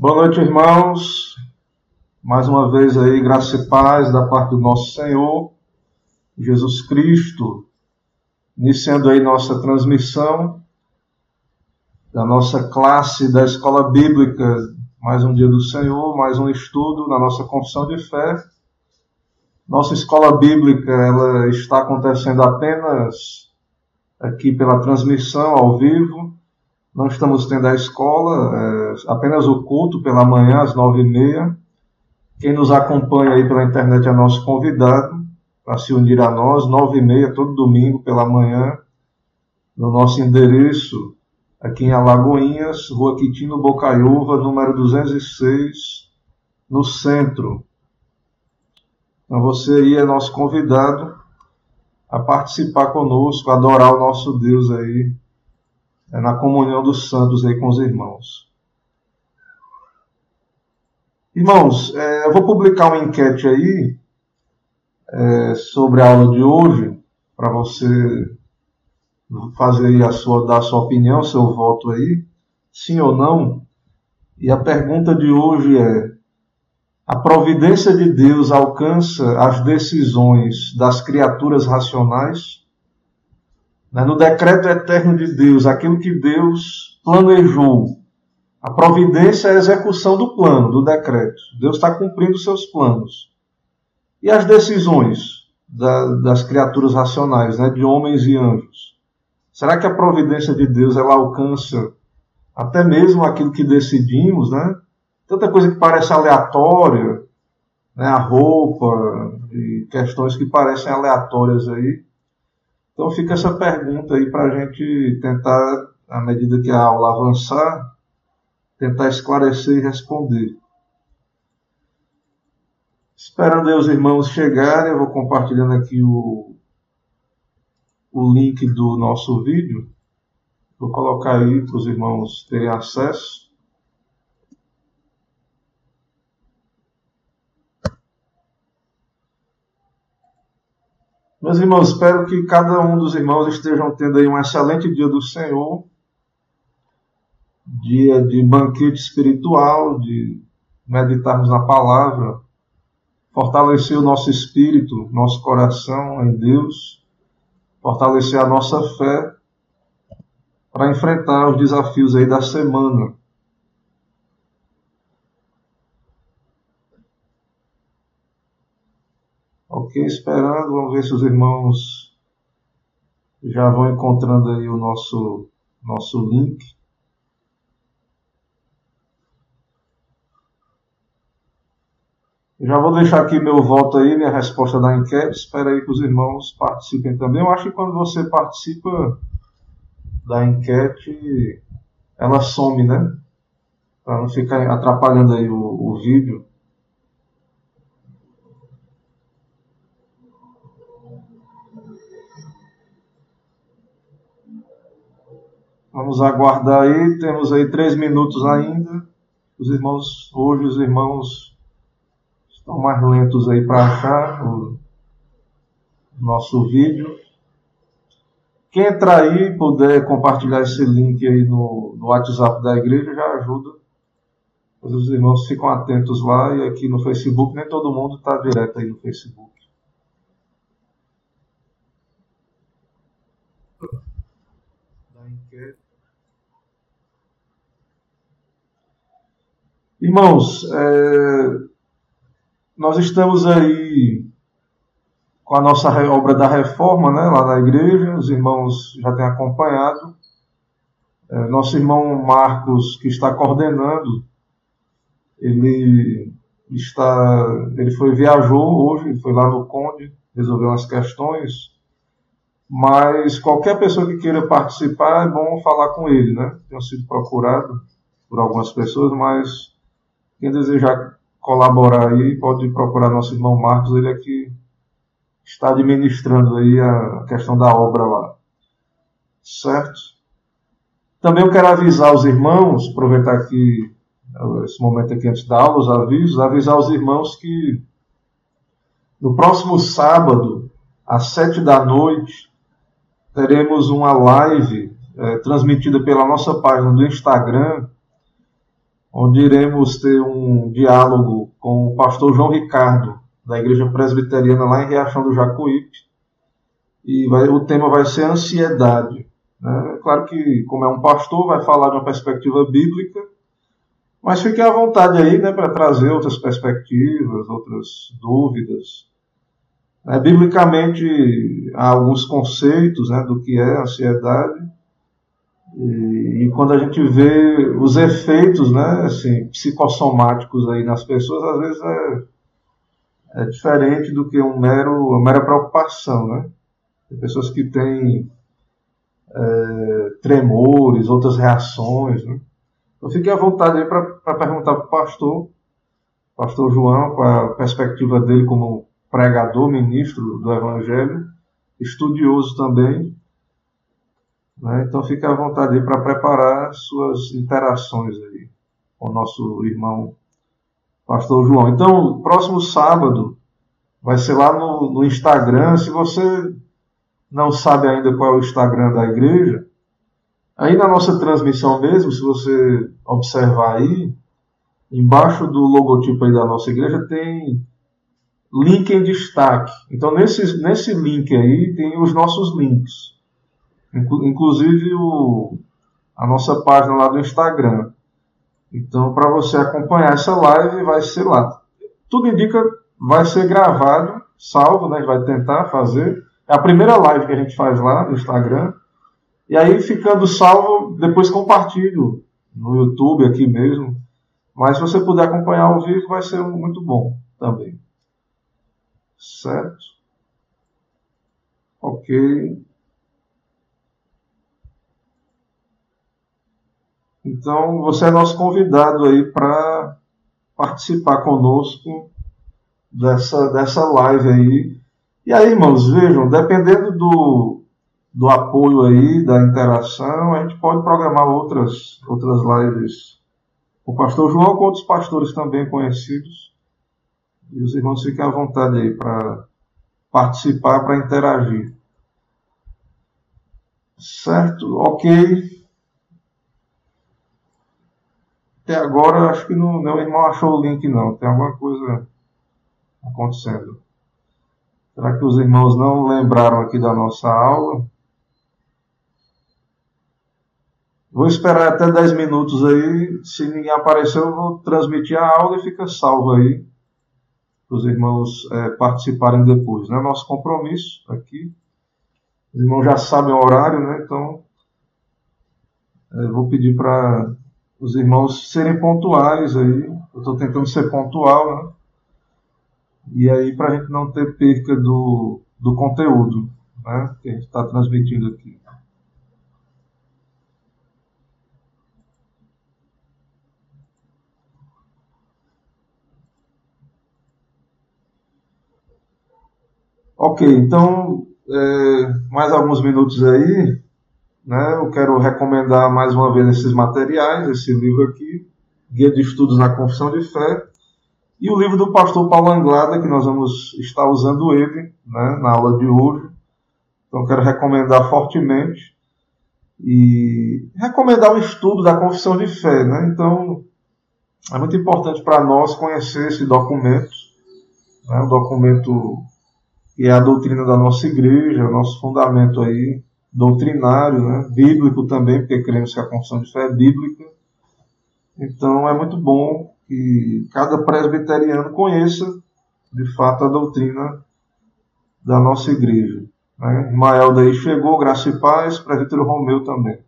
Boa noite, irmãos. Mais uma vez aí, graça e paz da parte do nosso Senhor Jesus Cristo. Iniciando aí nossa transmissão da nossa classe da Escola Bíblica. Mais um dia do Senhor, mais um estudo na nossa confissão de fé. Nossa escola bíblica, ela está acontecendo apenas aqui pela transmissão ao vivo não estamos tendo a escola, é, apenas o culto pela manhã às nove e meia. Quem nos acompanha aí pela internet é nosso convidado para se unir a nós, nove e meia, todo domingo pela manhã, no nosso endereço aqui em Alagoinhas, Rua Quitino Bocaiúva, número 206, no centro. Então você aí é nosso convidado a participar conosco, adorar o nosso Deus aí na comunhão dos santos aí com os irmãos. Irmãos, é, eu vou publicar uma enquete aí é, sobre a aula de hoje, para você fazer a sua, dar a sua opinião, seu voto aí, sim ou não. E a pergunta de hoje é: a providência de Deus alcança as decisões das criaturas racionais? Né? No decreto eterno de Deus, aquilo que Deus planejou, a providência é a execução do plano, do decreto. Deus está cumprindo seus planos. E as decisões da, das criaturas racionais, né, de homens e anjos? Será que a providência de Deus ela alcança até mesmo aquilo que decidimos, né? Tanta coisa que parece aleatória, né, a roupa e questões que parecem aleatórias aí, então fica essa pergunta aí para a gente tentar, à medida que a aula avançar, tentar esclarecer e responder. Esperando aí os irmãos chegarem, eu vou compartilhando aqui o, o link do nosso vídeo. Vou colocar aí para os irmãos terem acesso. Meus irmãos, espero que cada um dos irmãos estejam tendo aí um excelente dia do Senhor, dia de banquete espiritual, de meditarmos na palavra, fortalecer o nosso espírito, nosso coração em Deus, fortalecer a nossa fé para enfrentar os desafios aí da semana. Ok, esperando, vamos ver se os irmãos já vão encontrando aí o nosso, nosso link. Já vou deixar aqui meu voto aí, minha resposta da enquete. Espero aí que os irmãos participem também. Eu acho que quando você participa da enquete, ela some, né? Para não ficar atrapalhando aí o, o vídeo. Vamos aguardar aí, temos aí três minutos ainda. Os irmãos, hoje os irmãos estão mais lentos aí para achar o nosso vídeo. Quem entrar aí puder compartilhar esse link aí no, no WhatsApp da igreja já ajuda. Os irmãos ficam atentos lá e aqui no Facebook, nem todo mundo está direto aí no Facebook. Da enquete. Irmãos, é, nós estamos aí com a nossa obra da reforma, né, lá na igreja, os irmãos já têm acompanhado. É, nosso irmão Marcos, que está coordenando, ele está, ele foi viajou hoje, foi lá no Conde, resolveu umas questões, mas qualquer pessoa que queira participar é bom falar com ele, né? Tenho sido procurado por algumas pessoas, mas quem desejar colaborar aí, pode procurar nosso irmão Marcos, ele é que está administrando aí a questão da obra lá. Certo? Também eu quero avisar os irmãos, aproveitar aqui esse momento aqui antes da aula, os avisos, avisar os irmãos que no próximo sábado, às sete da noite, teremos uma live é, transmitida pela nossa página do Instagram, onde iremos ter um diálogo com o pastor João Ricardo, da Igreja Presbiteriana lá em Riachão do Jacuípe. E vai, o tema vai ser ansiedade. Né? Claro que, como é um pastor, vai falar de uma perspectiva bíblica, mas fique à vontade aí né, para trazer outras perspectivas, outras dúvidas. É, biblicamente, há alguns conceitos né, do que é ansiedade, e, e, quando a gente vê os efeitos né, assim, psicossomáticos aí nas pessoas, às vezes é, é diferente do que um mero, uma mera preocupação. Né? Tem pessoas que têm é, tremores, outras reações. Né? Então fique à vontade aí para perguntar para o pastor, pastor João, com a perspectiva dele como pregador, ministro do Evangelho, estudioso também. Né? Então fique à vontade para preparar suas interações aí com o nosso irmão pastor João. Então, próximo sábado vai ser lá no, no Instagram. Se você não sabe ainda qual é o Instagram da igreja, aí na nossa transmissão mesmo, se você observar aí, embaixo do logotipo aí da nossa igreja tem link em destaque. Então nesse, nesse link aí tem os nossos links. Inclusive o, a nossa página lá do Instagram. Então para você acompanhar essa live vai ser lá. Tudo indica vai ser gravado, salvo, né? A gente vai tentar fazer é a primeira live que a gente faz lá no Instagram. E aí, ficando salvo, depois compartilho no YouTube aqui mesmo. Mas se você puder acompanhar ao vivo, vai ser muito bom também. Certo? Ok. Então, você é nosso convidado aí para participar conosco dessa, dessa live aí e aí, irmãos, vejam, dependendo do, do apoio aí, da interação, a gente pode programar outras, outras lives o pastor João, com outros pastores também conhecidos. E os irmãos fiquem à vontade aí para participar, para interagir. Certo? Ok. Até agora, acho que não, meu irmão achou o link, não. Tem alguma coisa acontecendo. Será que os irmãos não lembraram aqui da nossa aula? Vou esperar até 10 minutos aí. Se ninguém aparecer, eu vou transmitir a aula e fica salvo aí para os irmãos é, participarem depois. Né? Nosso compromisso aqui. Os irmãos já sabem o horário, né? Então, é, vou pedir para os irmãos serem pontuais aí. Eu estou tentando ser pontual, né? E aí, para a gente não ter perca do, do conteúdo né, que a gente está transmitindo aqui. Ok, então, é, mais alguns minutos aí, né, eu quero recomendar mais uma vez esses materiais, esse livro aqui, Guia de Estudos na Confissão de Fé, e o livro do pastor Paulo Anglada, que nós vamos estar usando ele né, na aula de hoje. Então, quero recomendar fortemente. E recomendar o estudo da confissão de fé. Né? Então, é muito importante para nós conhecer esse documento. Né? Um documento que é a doutrina da nossa igreja, nosso fundamento aí doutrinário, né? bíblico também, porque cremos que a confissão de fé é bíblica. Então, é muito bom que cada presbiteriano conheça de fato a doutrina da nossa igreja. Né? Ismael daí chegou, graça e paz, presbítero Romeu também.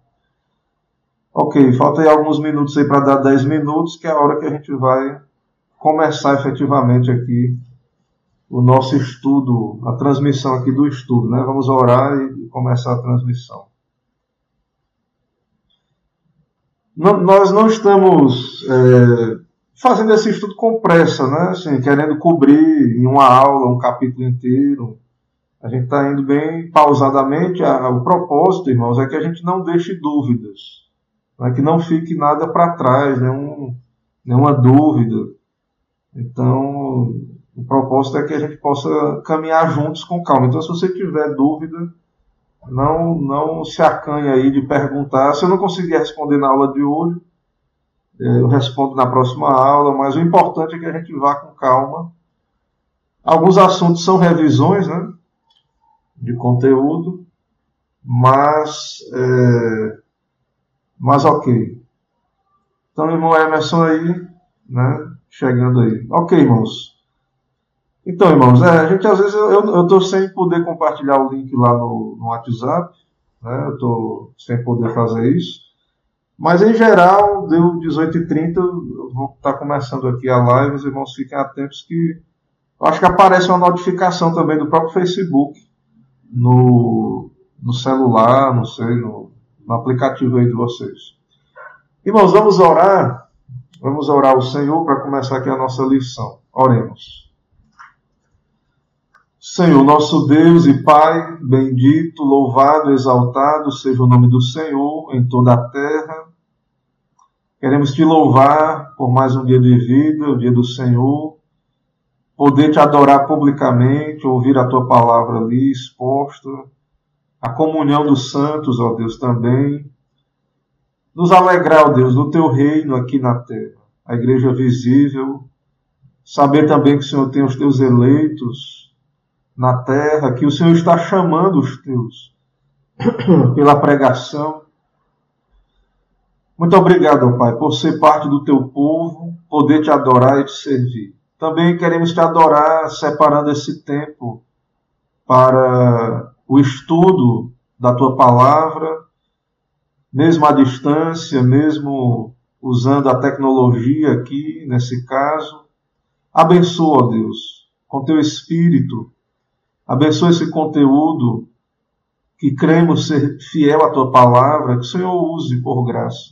Ok, falta aí alguns minutos aí para dar 10 minutos, que é a hora que a gente vai começar efetivamente aqui o nosso estudo, a transmissão aqui do estudo, né? Vamos orar e começar a transmissão. Não, nós não estamos é, fazendo esse estudo com pressa, né? Assim, querendo cobrir em uma aula um capítulo inteiro. A gente está indo bem pausadamente. O propósito, irmãos, é que a gente não deixe dúvidas, né? que não fique nada para trás, nenhum, nenhuma dúvida. Então, o propósito é que a gente possa caminhar juntos com calma. Então, se você tiver dúvida, não, não se acanhe aí de perguntar. Se eu não conseguir responder na aula de hoje, eu respondo na próxima aula, mas o importante é que a gente vá com calma. Alguns assuntos são revisões né, de conteúdo, mas, é, mas ok. Então, irmão Emerson aí, né, chegando aí. Ok, irmãos. Então, irmãos, é, a gente às vezes eu estou sem poder compartilhar o link lá no, no WhatsApp, né, eu estou sem poder fazer isso. Mas em geral, deu 18h30, eu vou estar tá começando aqui a live, os irmãos fiquem atentos que eu acho que aparece uma notificação também do próprio Facebook no, no celular, não sei, no, no aplicativo aí de vocês. Irmãos, vamos orar. Vamos orar ao Senhor para começar aqui a nossa lição. Oremos. Senhor, nosso Deus e Pai, bendito, louvado, exaltado seja o nome do Senhor em toda a terra. Queremos te louvar por mais um dia de vida, o dia do Senhor, poder te adorar publicamente, ouvir a tua palavra ali exposta, a comunhão dos santos, ó Deus, também. Nos alegrar, ó Deus, no teu reino aqui na terra, a igreja visível, saber também que o Senhor tem os teus eleitos, na terra, que o Senhor está chamando os teus pela pregação. Muito obrigado, Pai, por ser parte do teu povo, poder te adorar e te servir. Também queremos te adorar separando esse tempo para o estudo da tua palavra, mesmo à distância, mesmo usando a tecnologia aqui, nesse caso. Abençoa, Deus, com teu espírito Abençoa esse conteúdo que cremos ser fiel à tua palavra, que o Senhor use por graça.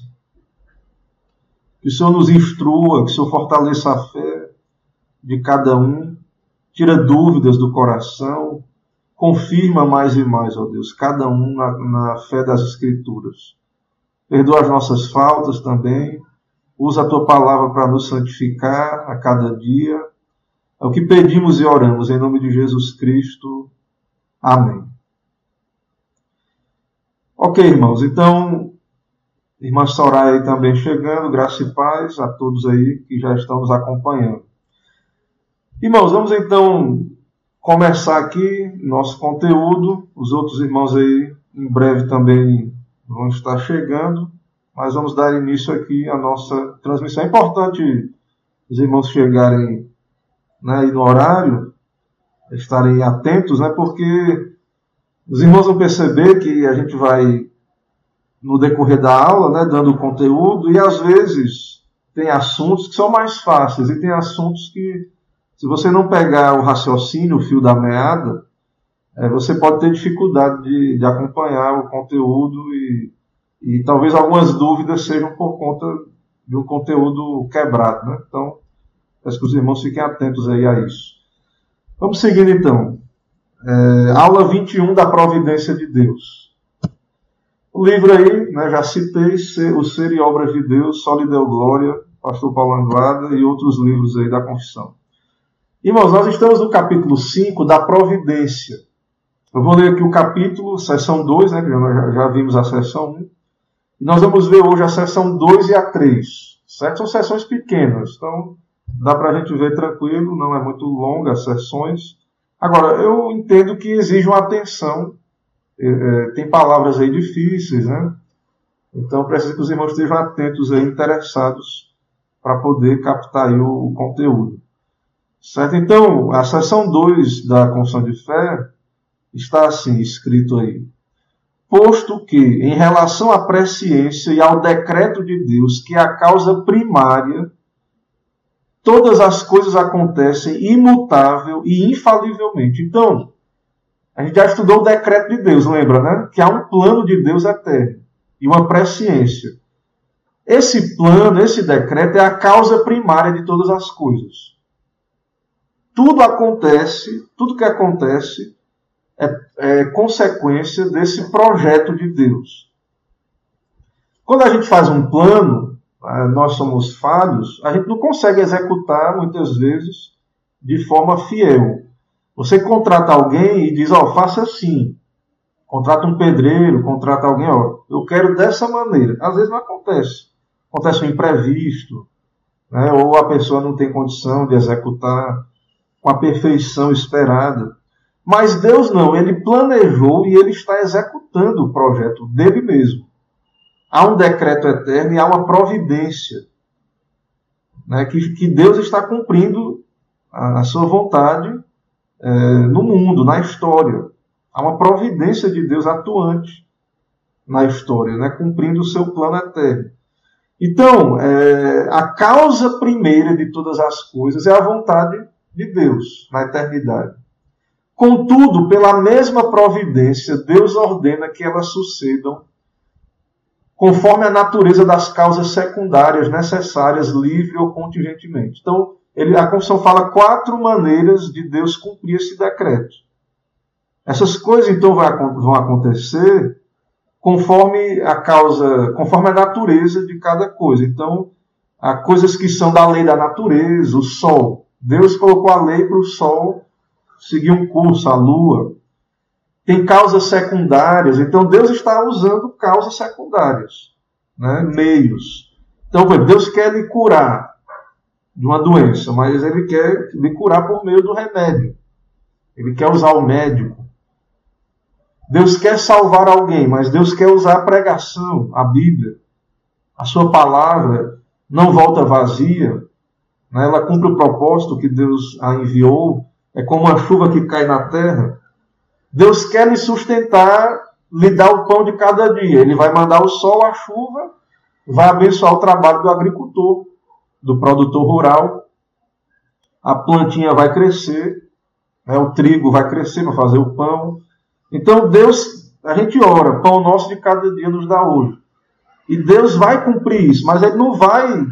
Que o Senhor nos instrua, que o Senhor fortaleça a fé de cada um, tira dúvidas do coração, confirma mais e mais, ó Deus, cada um na, na fé das Escrituras. Perdoa as nossas faltas também, usa a tua palavra para nos santificar a cada dia é o que pedimos e oramos em nome de Jesus Cristo. Amém. Ok, irmãos, então, irmã Soraya também chegando, graça e paz a todos aí que já estão nos acompanhando. Irmãos, vamos então começar aqui nosso conteúdo. Os outros irmãos aí em breve também vão estar chegando, mas vamos dar início aqui à nossa transmissão. É importante os irmãos chegarem né, e no horário, estarem atentos, né, porque os irmãos vão perceber que a gente vai, no decorrer da aula, né, dando conteúdo, e às vezes tem assuntos que são mais fáceis, e tem assuntos que, se você não pegar o raciocínio, o fio da meada, é, você pode ter dificuldade de, de acompanhar o conteúdo e, e talvez algumas dúvidas sejam por conta de um conteúdo quebrado. Né? Então, Peço que os irmãos fiquem atentos aí a isso. Vamos seguindo então. É, aula 21 da Providência de Deus. O livro aí, né, já citei, O Ser e Obras de Deus, Só lhe deu glória, Pastor Paulo Anglada e outros livros aí da confissão. Irmãos, nós estamos no capítulo 5 da Providência. Eu vou ler aqui o capítulo, seção 2, né, já, já vimos a seção 1. E nós vamos ver hoje a seção 2 e a 3. Certo? São sessões pequenas, então dá para a gente ver tranquilo, não é muito longa as sessões. Agora, eu entendo que exige uma atenção, é, é, tem palavras aí difíceis, né? Então, preciso que os irmãos estejam atentos aí, interessados, para poder captar aí o, o, conteúdo. Certo? Então, a sessão 2 da Confissão de Fé está assim, escrito aí. Posto que, em relação à presciência e ao decreto de Deus, que é a causa primária todas as coisas acontecem imutável e infalivelmente. Então, a gente já estudou o decreto de Deus, lembra, né? Que há um plano de Deus eterno e uma presciência. Esse plano, esse decreto é a causa primária de todas as coisas. Tudo acontece, tudo que acontece é, é consequência desse projeto de Deus. Quando a gente faz um plano, nós somos falhos, a gente não consegue executar muitas vezes de forma fiel. Você contrata alguém e diz, ó, oh, faça assim. Contrata um pedreiro, contrata alguém, ó, eu quero dessa maneira. Às vezes não acontece. acontece um imprevisto, né? ou a pessoa não tem condição de executar com a perfeição esperada. Mas Deus não, ele planejou e ele está executando o projeto dele mesmo. Há um decreto eterno e há uma providência né, que, que Deus está cumprindo a, a sua vontade é, no mundo, na história. Há uma providência de Deus atuante na história, né, cumprindo o seu plano eterno. Então, é, a causa primeira de todas as coisas é a vontade de Deus na eternidade. Contudo, pela mesma providência, Deus ordena que elas sucedam conforme a natureza das causas secundárias necessárias, livre ou contingentemente. Então, ele, a Constituição fala quatro maneiras de Deus cumprir esse decreto. Essas coisas, então, vão acontecer conforme a causa, conforme a natureza de cada coisa. Então, há coisas que são da lei da natureza, o sol. Deus colocou a lei para o sol seguir um curso, a lua. Tem causas secundárias, então Deus está usando causas secundárias, né? meios. Então, Deus quer lhe curar de uma doença, mas ele quer lhe curar por meio do remédio. Ele quer usar o médico. Deus quer salvar alguém, mas Deus quer usar a pregação, a Bíblia. A sua palavra não volta vazia, né? ela cumpre o propósito que Deus a enviou. É como a chuva que cai na terra. Deus quer lhe sustentar, lhe dar o pão de cada dia. Ele vai mandar o sol, a chuva, vai abençoar o trabalho do agricultor, do produtor rural. A plantinha vai crescer, né? o trigo vai crescer para fazer o pão. Então Deus, a gente ora, pão nosso de cada dia nos dá hoje. E Deus vai cumprir isso, mas Ele não vai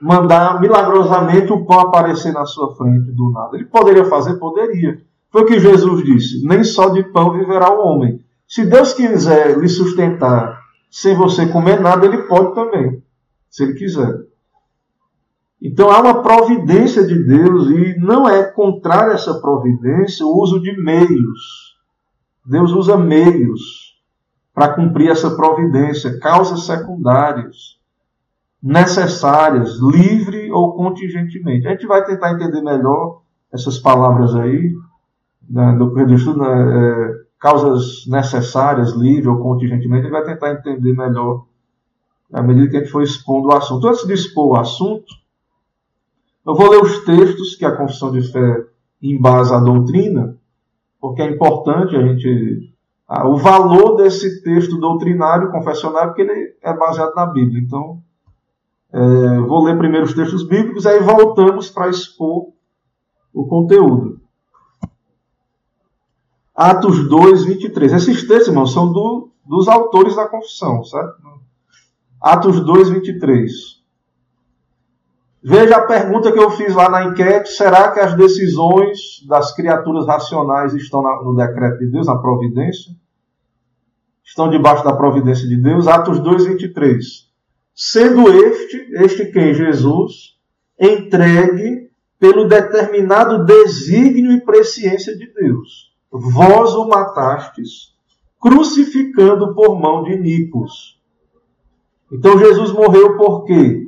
mandar milagrosamente o pão aparecer na sua frente do nada. Ele poderia fazer? Poderia. Foi o que Jesus disse: nem só de pão viverá o homem. Se Deus quiser lhe sustentar sem você comer nada, Ele pode também, se Ele quiser. Então há uma providência de Deus e não é contrário a essa providência o uso de meios Deus usa meios para cumprir essa providência, causas secundárias, necessárias, livre ou contingentemente. A gente vai tentar entender melhor essas palavras aí, né, do do estudo, né, é, causas necessárias, livre ou contingentemente, gente vai tentar entender melhor à medida que a gente for expondo o assunto. Antes de expor o assunto, eu vou ler os textos que a confissão de fé embasa a doutrina, porque é importante a gente. Ah, o valor desse texto doutrinário, confessionário, porque ele é baseado na Bíblia. Então, é, vou ler primeiro os textos bíblicos, aí voltamos para expor o conteúdo. Atos 2, 23. Esses textos, irmãos, são do, dos autores da confissão, certo? Atos 2, 23. Veja a pergunta que eu fiz lá na enquete: será que as decisões das criaturas racionais estão no decreto de Deus, na providência? Estão debaixo da providência de Deus? Atos 2, 23. Sendo este, este quem? Jesus, entregue pelo determinado desígnio e presciência de Deus. Vós o matastes, crucificando por mão de Nicos. Então Jesus morreu por quê?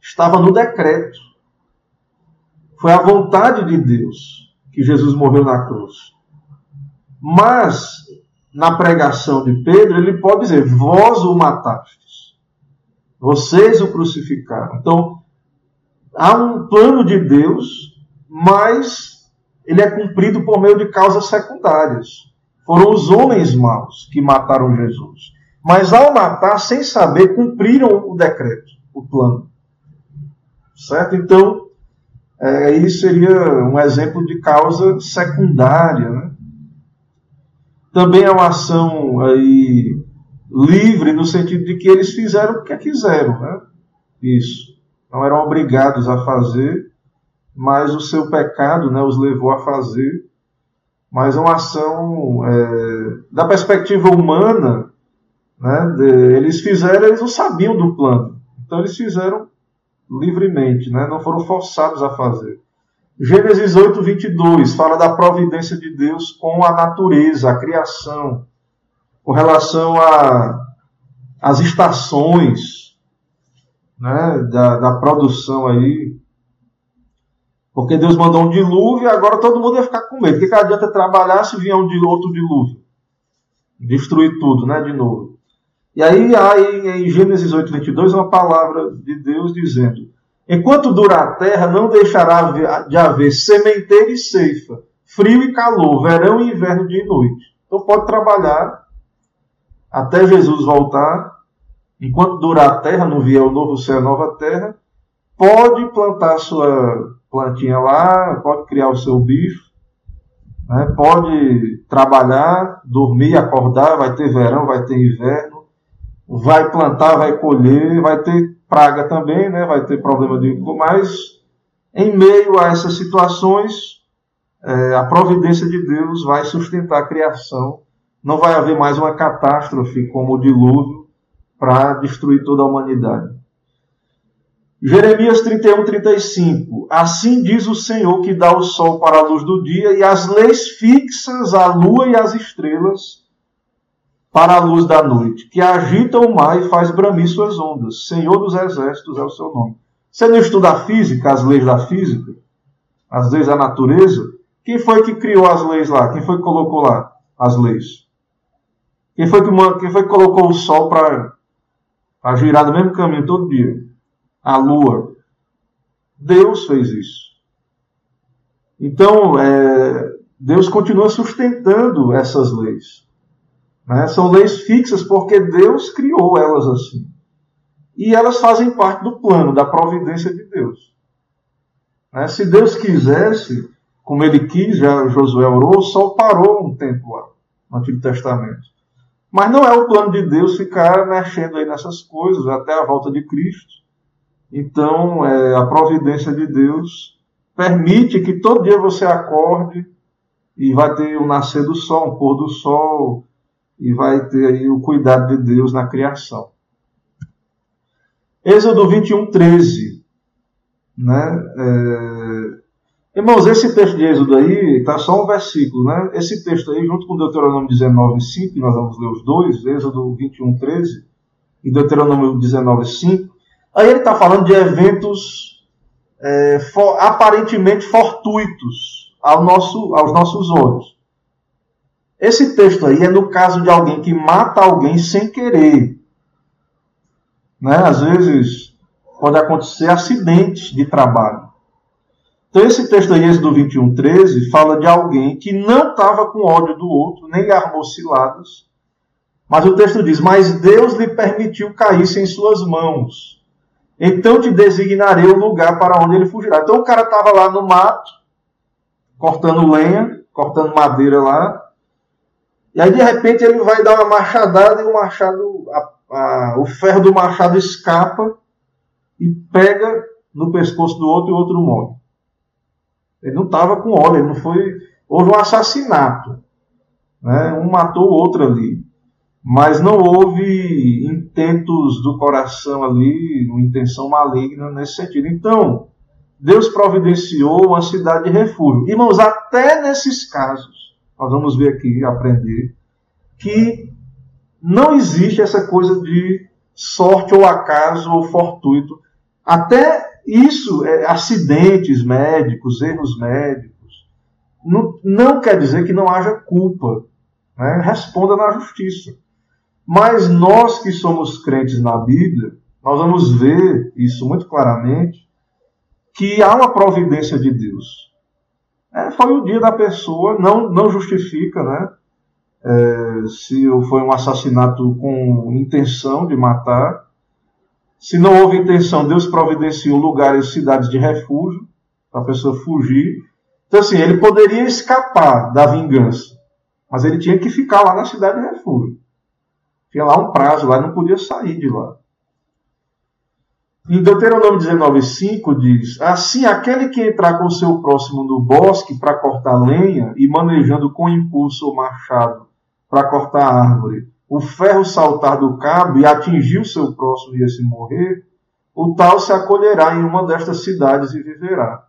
estava no decreto. Foi a vontade de Deus que Jesus morreu na cruz. Mas, na pregação de Pedro, ele pode dizer: Vós o matastes, vocês o crucificaram. Então, há um plano de Deus, mas ele é cumprido por meio de causas secundárias. Foram os homens maus que mataram Jesus. Mas ao matar, sem saber, cumpriram o decreto, o plano. Certo? Então, é, isso seria um exemplo de causa secundária. Né? Também é uma ação aí livre, no sentido de que eles fizeram o que quiseram. Né? Isso. Não eram obrigados a fazer, mas o seu pecado né, os levou a fazer. Mas é uma ação, é, da perspectiva humana, né, de, eles fizeram, eles não sabiam do plano. Então eles fizeram livremente, né? não foram forçados a fazer. Gênesis 8, 22 fala da providência de Deus com a natureza, a criação, com relação as estações né, da, da produção aí. Porque Deus mandou um dilúvio e agora todo mundo ia ficar com medo. O que, que adianta trabalhar se vier um outro dilúvio? Destruir tudo, né? De novo. E aí há em Gênesis 8, 22 uma palavra de Deus dizendo: Enquanto durar a terra, não deixará de haver sementeira e ceifa, frio e calor, verão e inverno, dia e noite. Então pode trabalhar até Jesus voltar, enquanto durar a terra, não vier o novo céu, a nova terra, pode plantar sua plantinha lá, pode criar o seu bicho, né? pode trabalhar, dormir, acordar, vai ter verão, vai ter inverno, vai plantar, vai colher, vai ter praga também, né? vai ter problema de. Mas, em meio a essas situações, é, a providência de Deus vai sustentar a criação. Não vai haver mais uma catástrofe como o dilúvio para destruir toda a humanidade. Jeremias 31, 35. Assim diz o Senhor que dá o sol para a luz do dia e as leis fixas, a lua e as estrelas para a luz da noite, que agita o mar e faz bramir suas ondas. Senhor dos exércitos é o seu nome. Você não estuda a física, as leis da física? As leis da natureza? Quem foi que criou as leis lá? Quem foi que colocou lá as leis? Quem foi que, quem foi que colocou o sol para girar no mesmo caminho todo dia? A lua. Deus fez isso. Então, é, Deus continua sustentando essas leis. Né? São leis fixas porque Deus criou elas assim. E elas fazem parte do plano, da providência de Deus. Né? Se Deus quisesse, como ele quis, já Josué orou, o sol parou um tempo lá, no Antigo Testamento. Mas não é o plano de Deus ficar mexendo aí nessas coisas até a volta de Cristo. Então, é, a providência de Deus permite que todo dia você acorde e vai ter o nascer do sol, um pôr do sol, e vai ter aí o cuidado de Deus na criação. Êxodo 21, 13. Né? É... Irmãos, esse texto de Êxodo aí está só um versículo. Né? Esse texto aí, junto com Deuteronômio 19, 5, nós vamos ler os dois, Êxodo 21, 13 e Deuteronômio 19, 5. Aí ele está falando de eventos é, for, aparentemente fortuitos ao nosso, aos nossos olhos. Esse texto aí é no caso de alguém que mata alguém sem querer. Né? Às vezes pode acontecer acidentes de trabalho. Então esse texto aí, esse do 21, 13, fala de alguém que não estava com ódio do outro, nem lhe armou ciladas. Mas o texto diz, mas Deus lhe permitiu cair em suas mãos. Então te designarei o lugar para onde ele fugirá. Então o cara estava lá no mato, cortando lenha, cortando madeira lá, e aí de repente ele vai dar uma machadada e o machado, a, a, o ferro do machado escapa e pega no pescoço do outro e o outro morre. Ele não estava com ódio, ele não foi. Houve um assassinato. Né? Um matou o outro ali. Mas não houve intentos do coração ali, uma intenção maligna nesse sentido. Então, Deus providenciou uma cidade de refúgio. Irmãos, até nesses casos, nós vamos ver aqui, aprender, que não existe essa coisa de sorte ou acaso ou fortuito. Até isso, é, acidentes médicos, erros médicos, não, não, quer dizer que não haja culpa. Né? Responda na justiça. Mas nós que somos crentes na Bíblia, nós vamos ver isso muito claramente, que há uma providência de Deus. É, foi o dia da pessoa, não, não justifica, né? É, se foi um assassinato com intenção de matar. Se não houve intenção, Deus providenciou lugares, cidades de refúgio para a pessoa fugir. Então, assim, ele poderia escapar da vingança, mas ele tinha que ficar lá na cidade de refúgio. Tinha lá um prazo, lá não podia sair de lá. Em Deuteronômio 19,5 diz: Assim, aquele que entrar com seu próximo no bosque para cortar lenha e manejando com impulso o machado para cortar a árvore, o ferro saltar do cabo e atingir o seu próximo e esse morrer, o tal se acolherá em uma destas cidades e viverá.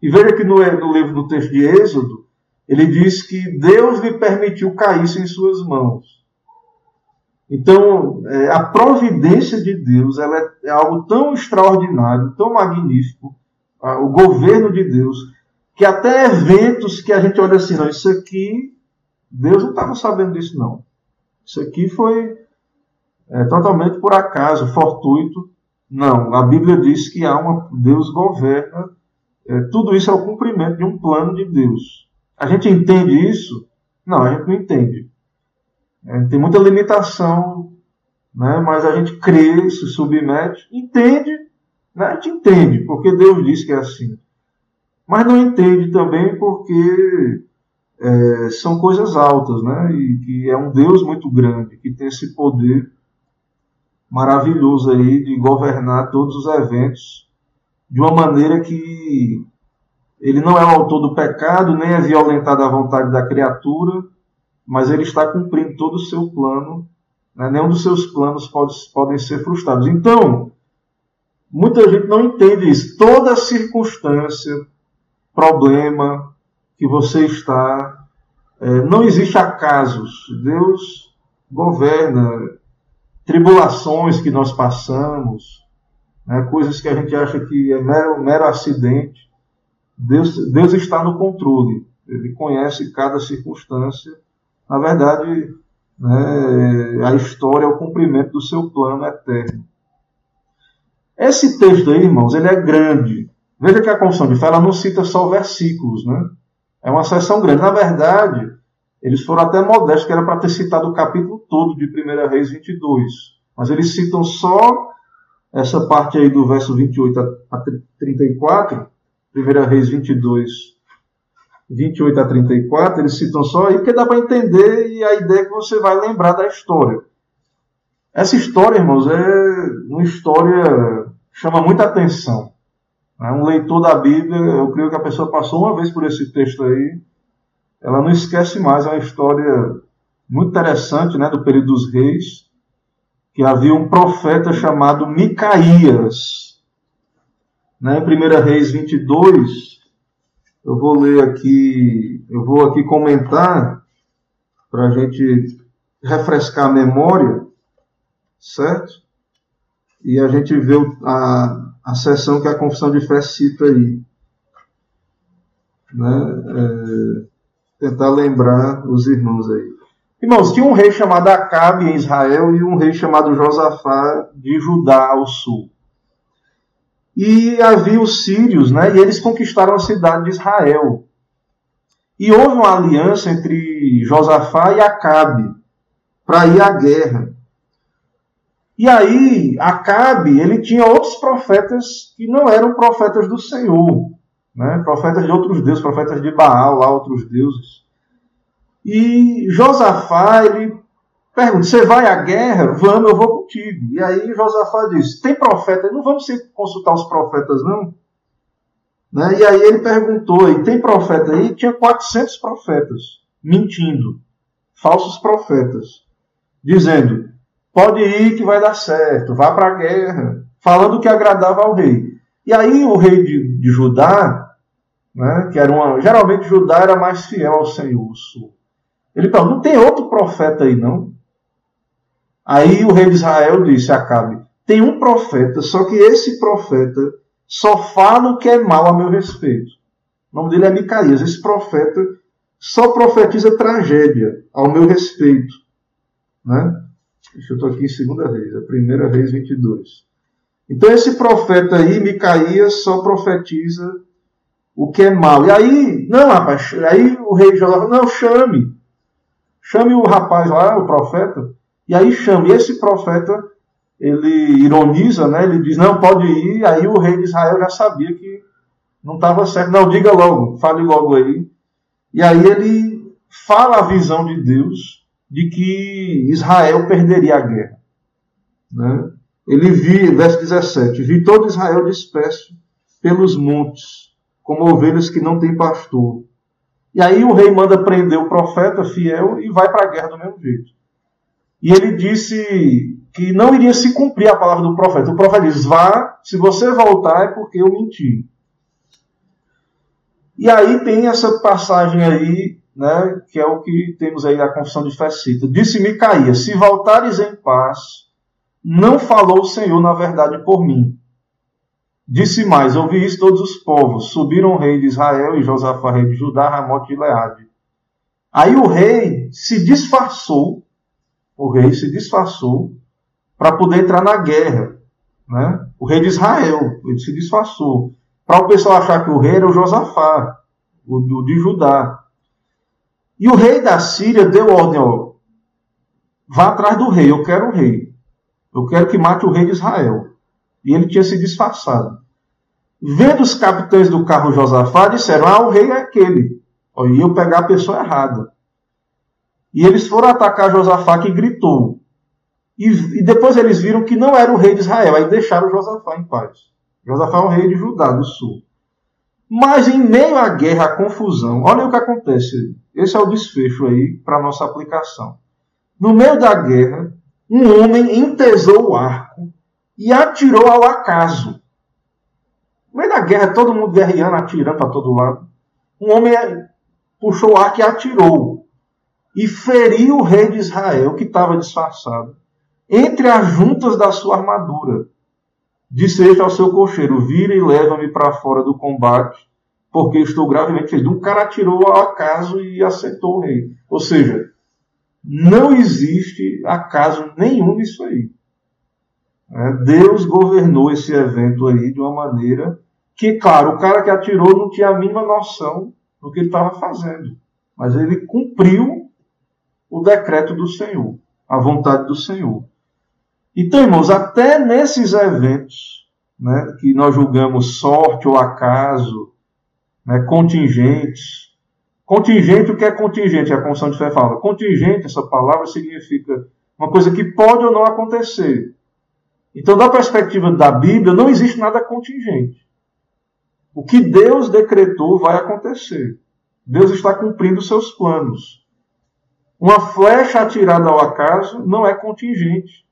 E veja que no, no livro do texto de Êxodo, ele diz que Deus lhe permitiu cair em suas mãos. Então, é, a providência de Deus ela é, é algo tão extraordinário, tão magnífico, o governo de Deus, que até eventos que a gente olha assim, não, isso aqui, Deus não estava sabendo disso, não. Isso aqui foi é, totalmente por acaso, fortuito. Não, a Bíblia diz que há uma, Deus governa, é, tudo isso é o cumprimento de um plano de Deus. A gente entende isso? Não, a gente não entende. É, tem muita limitação, né? mas a gente crê, se submete, entende, né? a gente entende, porque Deus diz que é assim. Mas não entende também porque é, são coisas altas, né? E que é um Deus muito grande, que tem esse poder maravilhoso aí de governar todos os eventos de uma maneira que ele não é o autor do pecado, nem é violentado a vontade da criatura, mas ele está cumprindo todo o seu plano. Né? Nenhum dos seus planos pode, podem ser frustrados. Então, muita gente não entende isso. Toda circunstância, problema que você está, é, não existe acasos. Deus governa tribulações que nós passamos, né? coisas que a gente acha que é mero, mero acidente. Deus, Deus está no controle. Ele conhece cada circunstância na verdade, né, a história é o cumprimento do seu plano eterno. Esse texto aí, irmãos, ele é grande. Veja que a Confissão de Fé ela não cita só versículos, né? É uma seção grande. Na verdade, eles foram até modestos, que era para ter citado o capítulo todo de 1 Reis 22. Mas eles citam só essa parte aí do verso 28 a 34, 1 Reis 22, 28 a 34, eles citam só aí, porque dá para entender e a ideia é que você vai lembrar da história. Essa história, irmãos, é uma história chama muita atenção. É um leitor da Bíblia, eu creio que a pessoa passou uma vez por esse texto aí, ela não esquece mais, é uma história muito interessante, né, do período dos reis, que havia um profeta chamado Micaías. Né, em 1 Reis 22, eu vou ler aqui, eu vou aqui comentar para a gente refrescar a memória, certo? E a gente vê a, a sessão que a confissão de fé cita aí. Né? É, tentar lembrar os irmãos aí. Irmãos, tinha um rei chamado Acabe em Israel e um rei chamado Josafá de Judá ao sul. E havia os sírios, né? E eles conquistaram a cidade de Israel. E houve uma aliança entre Josafá e Acabe para ir à guerra. E aí, Acabe, ele tinha outros profetas que não eram profetas do Senhor, né? profetas de outros deuses, profetas de Baal, lá outros deuses. E Josafá, ele Pergunta, você vai à guerra? Vamos, eu vou contigo. E aí Josafá disse, tem profeta? Não vamos consultar os profetas, não? Né? E aí ele perguntou, e tem profeta aí? Tinha 400 profetas, mentindo, falsos profetas, dizendo, pode ir que vai dar certo, vá para a guerra, falando que agradava ao rei. E aí o rei de, de Judá, né, que era uma, geralmente Judá era mais fiel ao Senhor, ele perguntou, não tem outro profeta aí não? Aí o rei de Israel disse a Acabe: Tem um profeta, só que esse profeta só fala o que é mal a meu respeito. O nome dele é Micaías. Esse profeta só profetiza tragédia ao meu respeito. Né? Deixa eu estou aqui em 2 Reis, a primeira Reis 22. Então esse profeta aí, Micaías, só profetiza o que é mal. E aí, não, rapaz, aí o rei Josafá, não, chame. Chame o rapaz lá, o profeta, e aí chama. E esse profeta, ele ironiza, né? ele diz, não, pode ir. Aí o rei de Israel já sabia que não estava certo. Não, diga logo, fale logo aí. E aí ele fala a visão de Deus de que Israel perderia a guerra. Né? Ele viu, verso 17, vi todo Israel disperso pelos montes, como ovelhas que não têm pastor. E aí o rei manda prender o profeta fiel e vai para a guerra do mesmo jeito. E ele disse que não iria se cumprir a palavra do profeta. O profeta diz: Vá, se você voltar é porque eu menti. E aí tem essa passagem aí né, que é o que temos aí a confissão de fé cita. Disse Micaías: Se voltares em paz, não falou o Senhor na verdade por mim. Disse mais: Ouvi isso todos os povos. Subiram o rei de Israel e Josafá, rei de Judá, Ramote de Leade. Aí o rei se disfarçou, o rei se disfarçou para poder entrar na guerra. Né? O rei de Israel, ele se disfarçou. Para o pessoal achar que o rei era o Josafá, o do, de Judá. E o rei da Síria deu ordem, ó, vá atrás do rei, eu quero o rei. Eu quero que mate o rei de Israel. E ele tinha se disfarçado. Vendo os capitães do carro Josafá, disseram: Ah, o rei é aquele. Ó, e eu pegar a pessoa errada. E eles foram atacar Josafá, que gritou. E, e, depois eles viram que não era o rei de Israel. Aí deixaram Josafá em paz. Josafá é o rei de Judá, do sul. Mas em meio à guerra, à confusão, olha o que acontece. Esse é o desfecho aí para nossa aplicação. No meio da guerra, um homem entesou o arco e atirou ao acaso. No meio da guerra, todo mundo guerreando, atirando para todo lado. Um homem puxou o arco e atirou. E feriu o rei de Israel, que estava disfarçado, entre as juntas da sua armadura Disse este ao seu cocheiro: Vira e leva-me para fora do combate, porque estou gravemente ferido. Um cara atirou ao acaso e acertou o rei. Ou seja, não existe acaso nenhum nisso aí. É, Deus governou esse evento aí de uma maneira que, claro, o cara que atirou não tinha a mínima noção do que ele estava fazendo. Mas ele cumpriu o decreto do Senhor, a vontade do Senhor. Então, irmãos, até nesses eventos né, que nós julgamos sorte ou acaso, né, contingentes. Contingente, o que é contingente? A Constituição de Fé fala. Contingente, essa palavra significa uma coisa que pode ou não acontecer. Então, da perspectiva da Bíblia, não existe nada contingente. O que Deus decretou vai acontecer. Deus está cumprindo seus planos. Uma flecha atirada ao acaso não é contingente.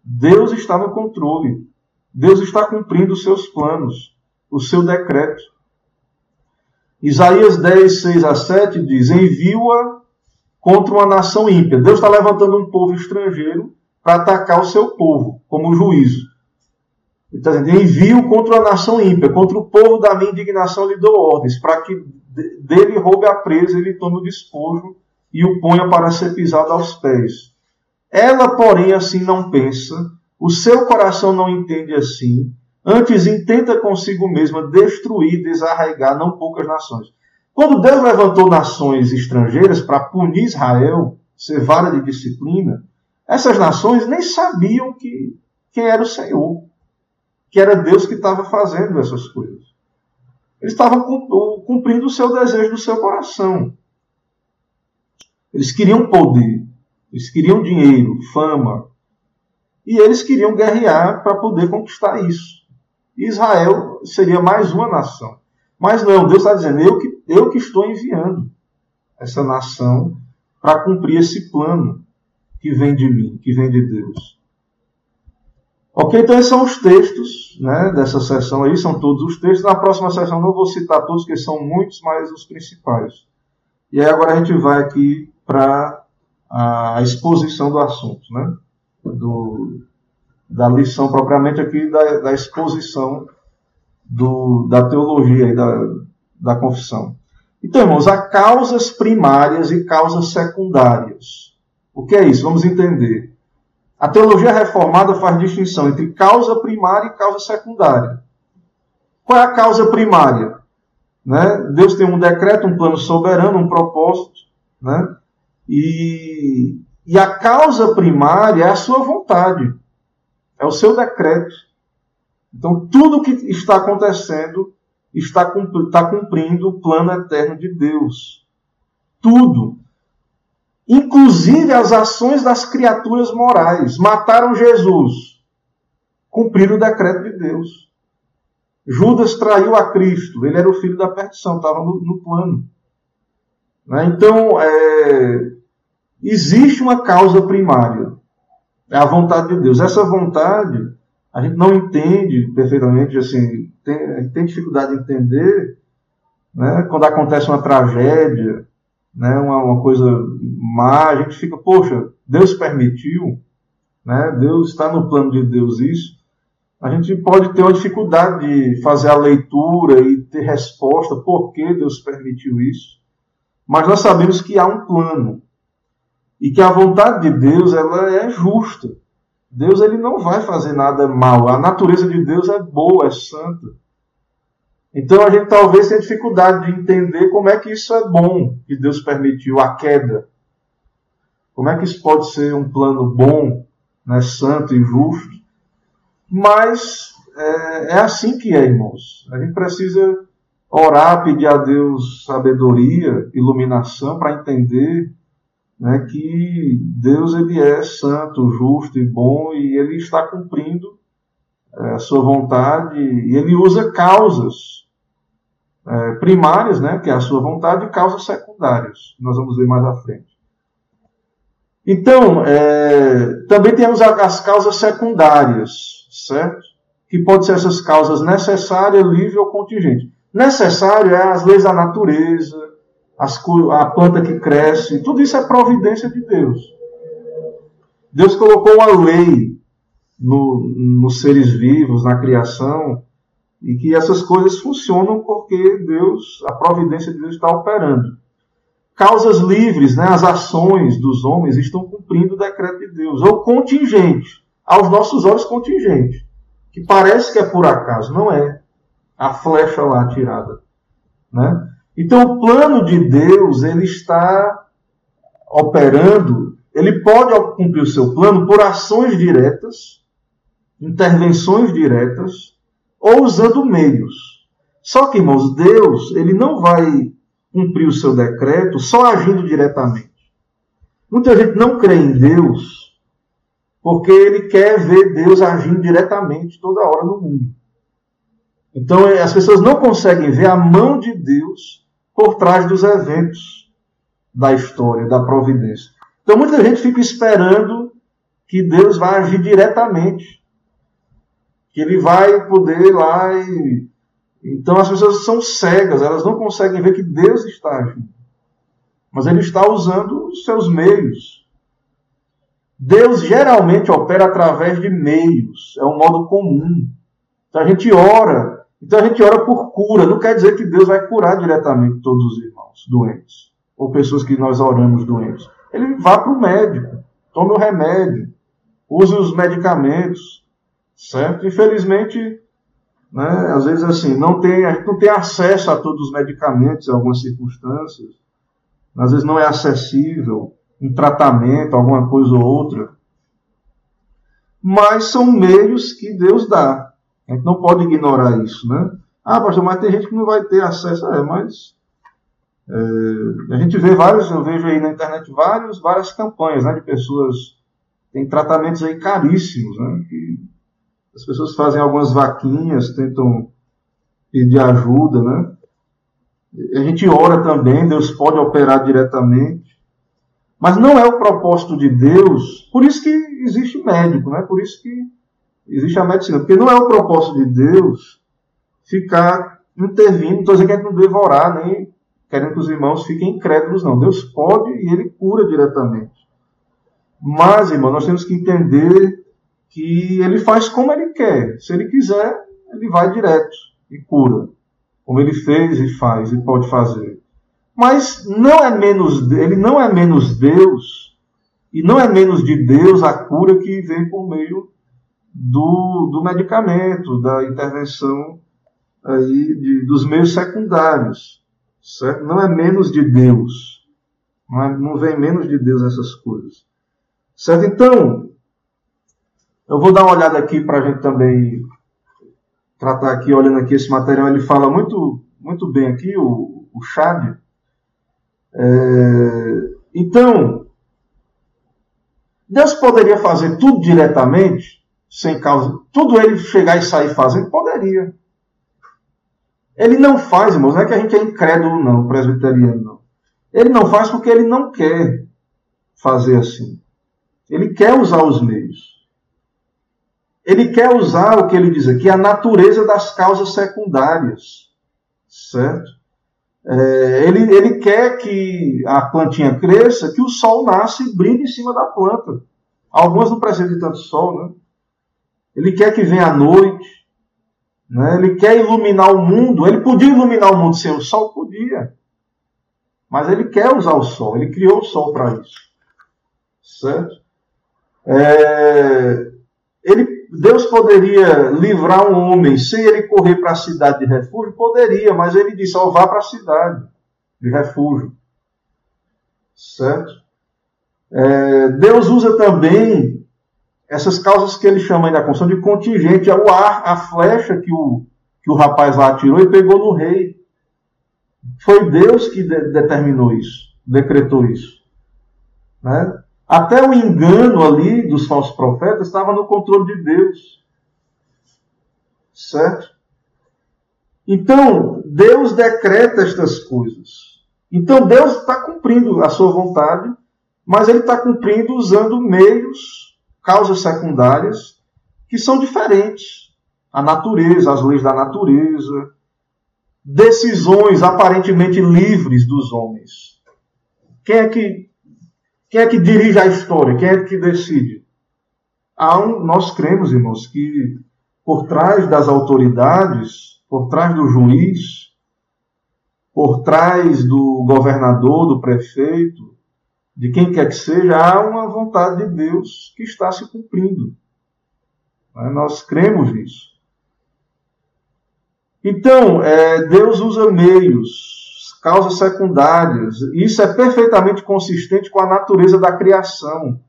Deus está no controle. Deus está cumprindo os seus planos, o seu decreto. Isaías 10, 6 a 7 diz: Envio-a contra uma nação ímpia. Deus está levantando um povo estrangeiro para atacar o seu povo, como juízo. Ele está dizendo: Envio contra a nação ímpia, contra o povo da minha indignação lhe dou ordens, para que dele roube a presa, ele tome o despojo e o ponha para ser pisado aos pés. Ela, porém, assim não pensa, o seu coração não entende assim, antes intenta consigo mesma destruir, desarraigar não poucas nações. Quando Deus levantou nações estrangeiras para punir Israel, ser vara de disciplina, essas nações nem sabiam que, quem era o Senhor, que era Deus que estava fazendo essas coisas. Eles estavam cumprindo o seu desejo do seu coração. Eles queriam poder. Eles queriam dinheiro, fama. E eles queriam guerrear para poder conquistar isso. Israel seria mais uma nação. Mas não, Deus está dizendo, eu que, eu que estou enviando essa nação para cumprir esse plano que vem de mim, que vem de Deus. Ok, então esses são os textos né, dessa sessão aí, são todos os textos. Na próxima sessão não vou citar todos, que são muitos, mas os principais. E aí agora a gente vai aqui para a exposição do assunto, né? Do, da lição propriamente aqui da, da exposição do, da teologia e da, da confissão. Então, irmãos, há causas primárias e causas secundárias. O que é isso? Vamos entender. A teologia reformada faz distinção entre causa primária e causa secundária. Qual é a causa primária? Né? Deus tem um decreto, um plano soberano, um propósito, né? E, e a causa primária é a sua vontade, é o seu decreto. Então, tudo que está acontecendo está, está cumprindo o plano eterno de Deus. Tudo. Inclusive as ações das criaturas morais. Mataram Jesus. Cumpriram o decreto de Deus. Judas traiu a Cristo. Ele era o filho da perdição, estava no, no plano. Né? Então, é, existe uma causa primária. É a vontade de Deus. Essa vontade, a gente não entende perfeitamente, assim, tem, tem dificuldade de entender né? quando acontece uma tragédia, né, uma, uma coisa má, a gente fica, poxa, Deus permitiu, né, Deus está no plano de Deus isso, a gente pode ter uma dificuldade de fazer a leitura e ter resposta por que Deus permitiu isso. Mas nós sabemos que há um plano e que a vontade de Deus ela é justa. Deus ele não vai fazer nada mal. A natureza de Deus é boa, é santa. Então a gente talvez tenha dificuldade de entender como é que isso é bom que Deus permitiu a queda. Como é que isso pode ser um plano bom, né, santo e justo? Mas é, é assim que é, irmãos. A gente precisa orar, pedir a Deus sabedoria, iluminação para entender né, que Deus ele é santo, justo e bom e ele está cumprindo é, a sua vontade e ele usa causas é, primárias, né, que é a sua vontade, e causas secundárias. Nós vamos ver mais à frente. Então, é, também temos as causas secundárias, certo? Que podem ser essas causas necessárias, livre ou contingente. Necessário é as leis da natureza, as, a planta que cresce, tudo isso é providência de Deus. Deus colocou uma lei no, nos seres vivos, na criação, e que essas coisas funcionam porque Deus, a providência de Deus está operando. Causas livres, né, as ações dos homens estão cumprindo o decreto de Deus, ou contingente, aos nossos olhos contingente, que parece que é por acaso, não é. A flecha lá atirada, né? Então, o plano de Deus, ele está operando, ele pode cumprir o seu plano por ações diretas, intervenções diretas, ou usando meios. Só que, irmãos, Deus, ele não vai cumprir o seu decreto só agindo diretamente. Muita gente não crê em Deus porque ele quer ver Deus agindo diretamente toda hora no mundo. Então, as pessoas não conseguem ver a mão de Deus por trás dos eventos da história, da providência. Então muita gente fica esperando que Deus vai agir diretamente, que ele vai poder ir lá e. Então as pessoas são cegas, elas não conseguem ver que Deus está agindo. Mas ele está usando os seus meios. Deus geralmente opera através de meios, é um modo comum. Então a gente ora então a gente ora por cura. Não quer dizer que Deus vai curar diretamente todos os irmãos doentes. Ou pessoas que nós oramos doentes. Ele vá para o médico, tome o remédio, use os medicamentos. Certo? Infelizmente, né, às vezes assim, não tem, a gente não tem acesso a todos os medicamentos em algumas circunstâncias. Às vezes não é acessível um tratamento, alguma coisa ou outra. Mas são meios que Deus dá. A gente não pode ignorar isso, né? Ah, pastor, mas tem gente que não vai ter acesso. É, mas é, a gente vê vários, eu vejo aí na internet vários, várias campanhas né, de pessoas tem tratamentos aí caríssimos, né? Que as pessoas fazem algumas vaquinhas, tentam pedir ajuda, né? A gente ora também, Deus pode operar diretamente, mas não é o propósito de Deus. Por isso que existe médico, né? Por isso que existe a medicina. Porque não é o propósito de Deus ficar intervindo, estou dizendo que a gente não deve orar, nem querendo que os irmãos fiquem incrédulos, não. Deus pode e ele cura diretamente. Mas, irmão, nós temos que entender que ele faz como ele quer. Se ele quiser, ele vai direto e cura. Como ele fez e faz e pode fazer. Mas não é menos, ele não é menos Deus e não é menos de Deus a cura que vem por meio do, do medicamento, da intervenção aí de, dos meios secundários, certo? Não é menos de Deus, não, é, não vem menos de Deus essas coisas, certo? Então, eu vou dar uma olhada aqui para a gente também tratar aqui, olhando aqui esse material, ele fala muito, muito bem aqui, o, o Chad. É, então, Deus poderia fazer tudo diretamente, sem causa, tudo ele chegar e sair fazendo, poderia. Ele não faz, irmãos, não é que a gente é incrédulo, não, presbiteriano, não. Ele não faz porque ele não quer fazer assim. Ele quer usar os meios. Ele quer usar o que ele diz aqui, a natureza das causas secundárias. Certo? É, ele, ele quer que a plantinha cresça, que o sol nasça e brilhe em cima da planta. Algumas não precisam de tanto sol, né? Ele quer que venha a noite, né? ele quer iluminar o mundo. Ele podia iluminar o mundo sem o sol? Podia. Mas ele quer usar o sol, ele criou o sol para isso. Certo? É, ele, Deus poderia livrar um homem sem ele correr para a cidade de refúgio? Poderia, mas ele disse: ó, vá para a cidade de refúgio. Certo? É, Deus usa também essas causas que ele chama na construção de contingente, é o ar, a flecha que o, que o rapaz lá atirou e pegou no rei. Foi Deus que de, determinou isso, decretou isso. Né? Até o engano ali dos falsos profetas estava no controle de Deus. Certo? Então, Deus decreta estas coisas. Então, Deus está cumprindo a sua vontade, mas ele está cumprindo usando meios causas secundárias que são diferentes. A natureza, as leis da natureza, decisões aparentemente livres dos homens. Quem é que, quem é que dirige a história? Quem é que decide? Um, nós cremos, irmãos, que por trás das autoridades, por trás do juiz, por trás do governador, do prefeito, de quem quer que seja, há uma vontade de Deus que está se cumprindo. Né? Nós cremos nisso. Então, é, Deus usa meios, causas secundárias. Isso é perfeitamente consistente com a natureza da criação.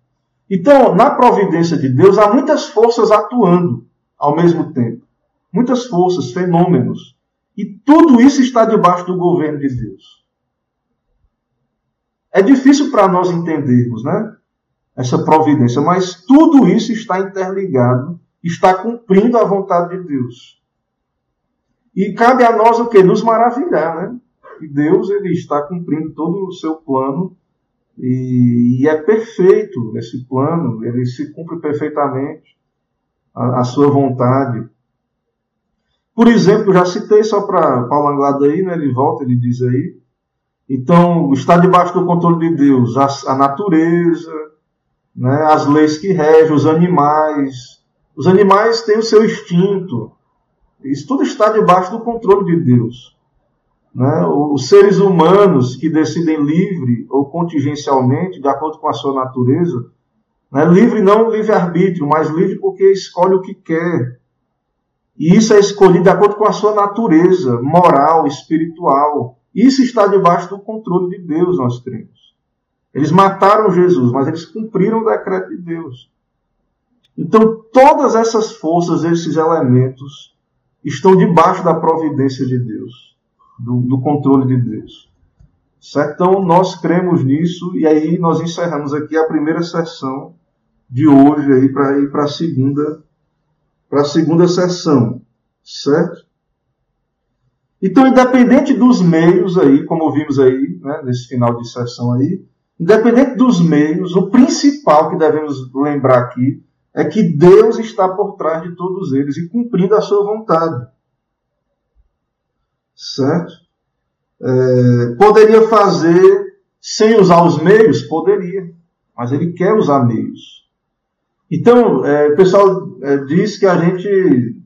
Então, na providência de Deus, há muitas forças atuando ao mesmo tempo. Muitas forças, fenômenos. E tudo isso está debaixo do governo de Deus. É difícil para nós entendermos, né? Essa providência, mas tudo isso está interligado, está cumprindo a vontade de Deus. E cabe a nós o que? Nos maravilhar, né? E Deus ele está cumprindo todo o seu plano e, e é perfeito esse plano, ele se cumpre perfeitamente a, a sua vontade. Por exemplo, já citei só para Paulo Anglada aí, né? Ele volta, ele diz aí, então, está debaixo do controle de Deus a, a natureza, né, as leis que regem, os animais. Os animais têm o seu instinto. Isso tudo está debaixo do controle de Deus. Né? Os seres humanos que decidem livre ou contingencialmente, de acordo com a sua natureza, né? livre não livre-arbítrio, mas livre porque escolhe o que quer. E isso é escolhido de acordo com a sua natureza moral, espiritual. Isso está debaixo do controle de Deus, nós cremos. Eles mataram Jesus, mas eles cumpriram o decreto de Deus. Então, todas essas forças, esses elementos, estão debaixo da providência de Deus, do, do controle de Deus. Certo? Então, nós cremos nisso, e aí nós encerramos aqui a primeira sessão de hoje para ir para a segunda para a segunda sessão, certo? Então, independente dos meios aí, como vimos aí, né, nesse final de sessão aí, independente dos meios, o principal que devemos lembrar aqui é que Deus está por trás de todos eles e cumprindo a sua vontade. Certo? É, poderia fazer sem usar os meios? Poderia. Mas ele quer usar meios. Então, é, o pessoal é, diz que a gente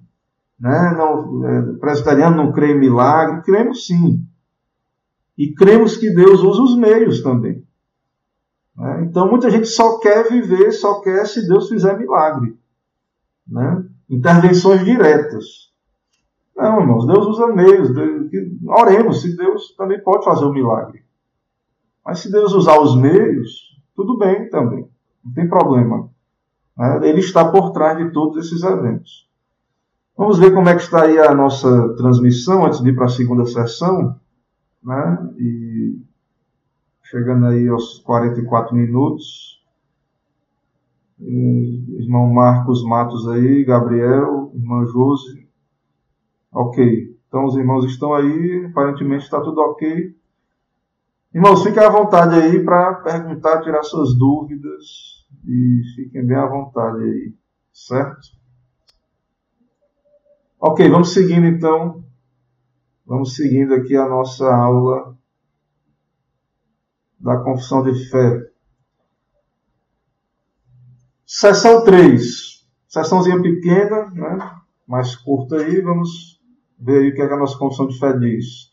né? Não, é, presbiteriano não crê em milagre, cremos sim. E cremos que Deus usa os meios também. Né? Então muita gente só quer viver, só quer se Deus fizer milagre. Né? Intervenções diretas. Não, irmãos, Deus usa meios. Deus, oremos se Deus também pode fazer o milagre. Mas se Deus usar os meios, tudo bem também. Não tem problema. Né? Ele está por trás de todos esses eventos. Vamos ver como é que está aí a nossa transmissão antes de ir para a segunda sessão. Né? E chegando aí aos 44 minutos. Irmão Marcos Matos aí, Gabriel, irmã Josi. Ok. Então os irmãos estão aí, aparentemente está tudo ok. Irmãos, fiquem à vontade aí para perguntar, tirar suas dúvidas e fiquem bem à vontade aí, certo? Ok, vamos seguindo então. Vamos seguindo aqui a nossa aula da confissão de fé. Seção 3. Sessãozinha pequena, né? mais curta aí. Vamos ver aí o que, é que a nossa confissão de fé diz.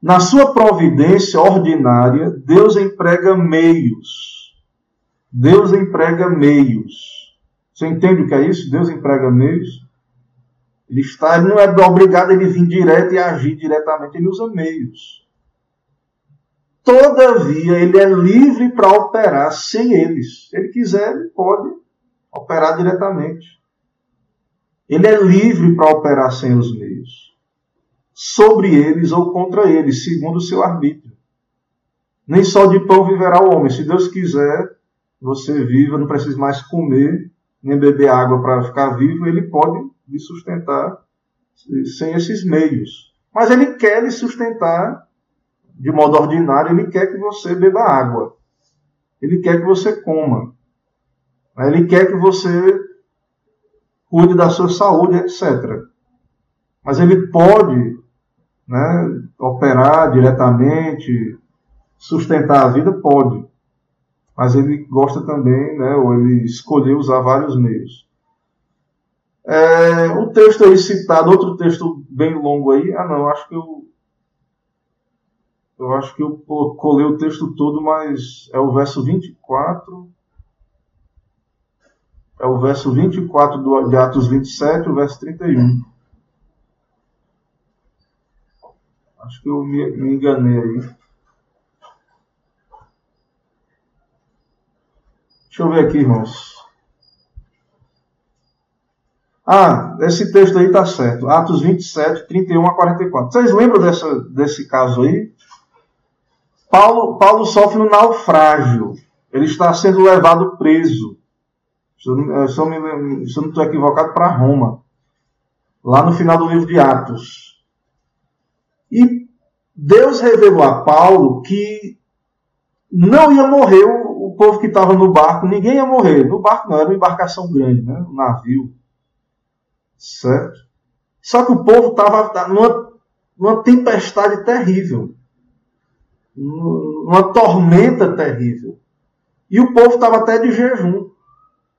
Na sua providência ordinária, Deus emprega meios. Deus emprega meios. Você entende o que é isso? Deus emprega meios. Ele, está, ele não é obrigado a vir direto e agir diretamente, ele usa meios. Todavia, ele é livre para operar sem eles. Se ele quiser, ele pode operar diretamente. Ele é livre para operar sem os meios. Sobre eles ou contra eles, segundo o seu arbítrio. Nem só de pão viverá o homem. Se Deus quiser, você viva, não precisa mais comer, nem beber água para ficar vivo, ele pode de sustentar sem esses meios. Mas ele quer lhe sustentar de modo ordinário, ele quer que você beba água. Ele quer que você coma. Ele quer que você cuide da sua saúde, etc. Mas ele pode né, operar diretamente, sustentar a vida, pode. Mas ele gosta também, né, ou ele escolheu usar vários meios. É, o texto aí citado, outro texto bem longo aí. Ah, não, acho que eu. Eu acho que eu colei o texto todo, mas é o verso 24. É o verso 24 do, de Atos 27, o verso 31. Acho que eu me, me enganei aí. Deixa eu ver aqui, irmãos. Ah, esse texto aí está certo. Atos 27, 31 a 44. Vocês lembram dessa, desse caso aí? Paulo, Paulo sofre um naufrágio. Ele está sendo levado preso. Se eu, não estou equivocado, para Roma. Lá no final do livro de Atos. E Deus revelou a Paulo que não ia morrer o, o povo que estava no barco. Ninguém ia morrer. No barco não, era uma embarcação grande, né? um navio certo? Só que o povo estava numa, numa tempestade terrível, numa tormenta terrível. E o povo estava até de jejum,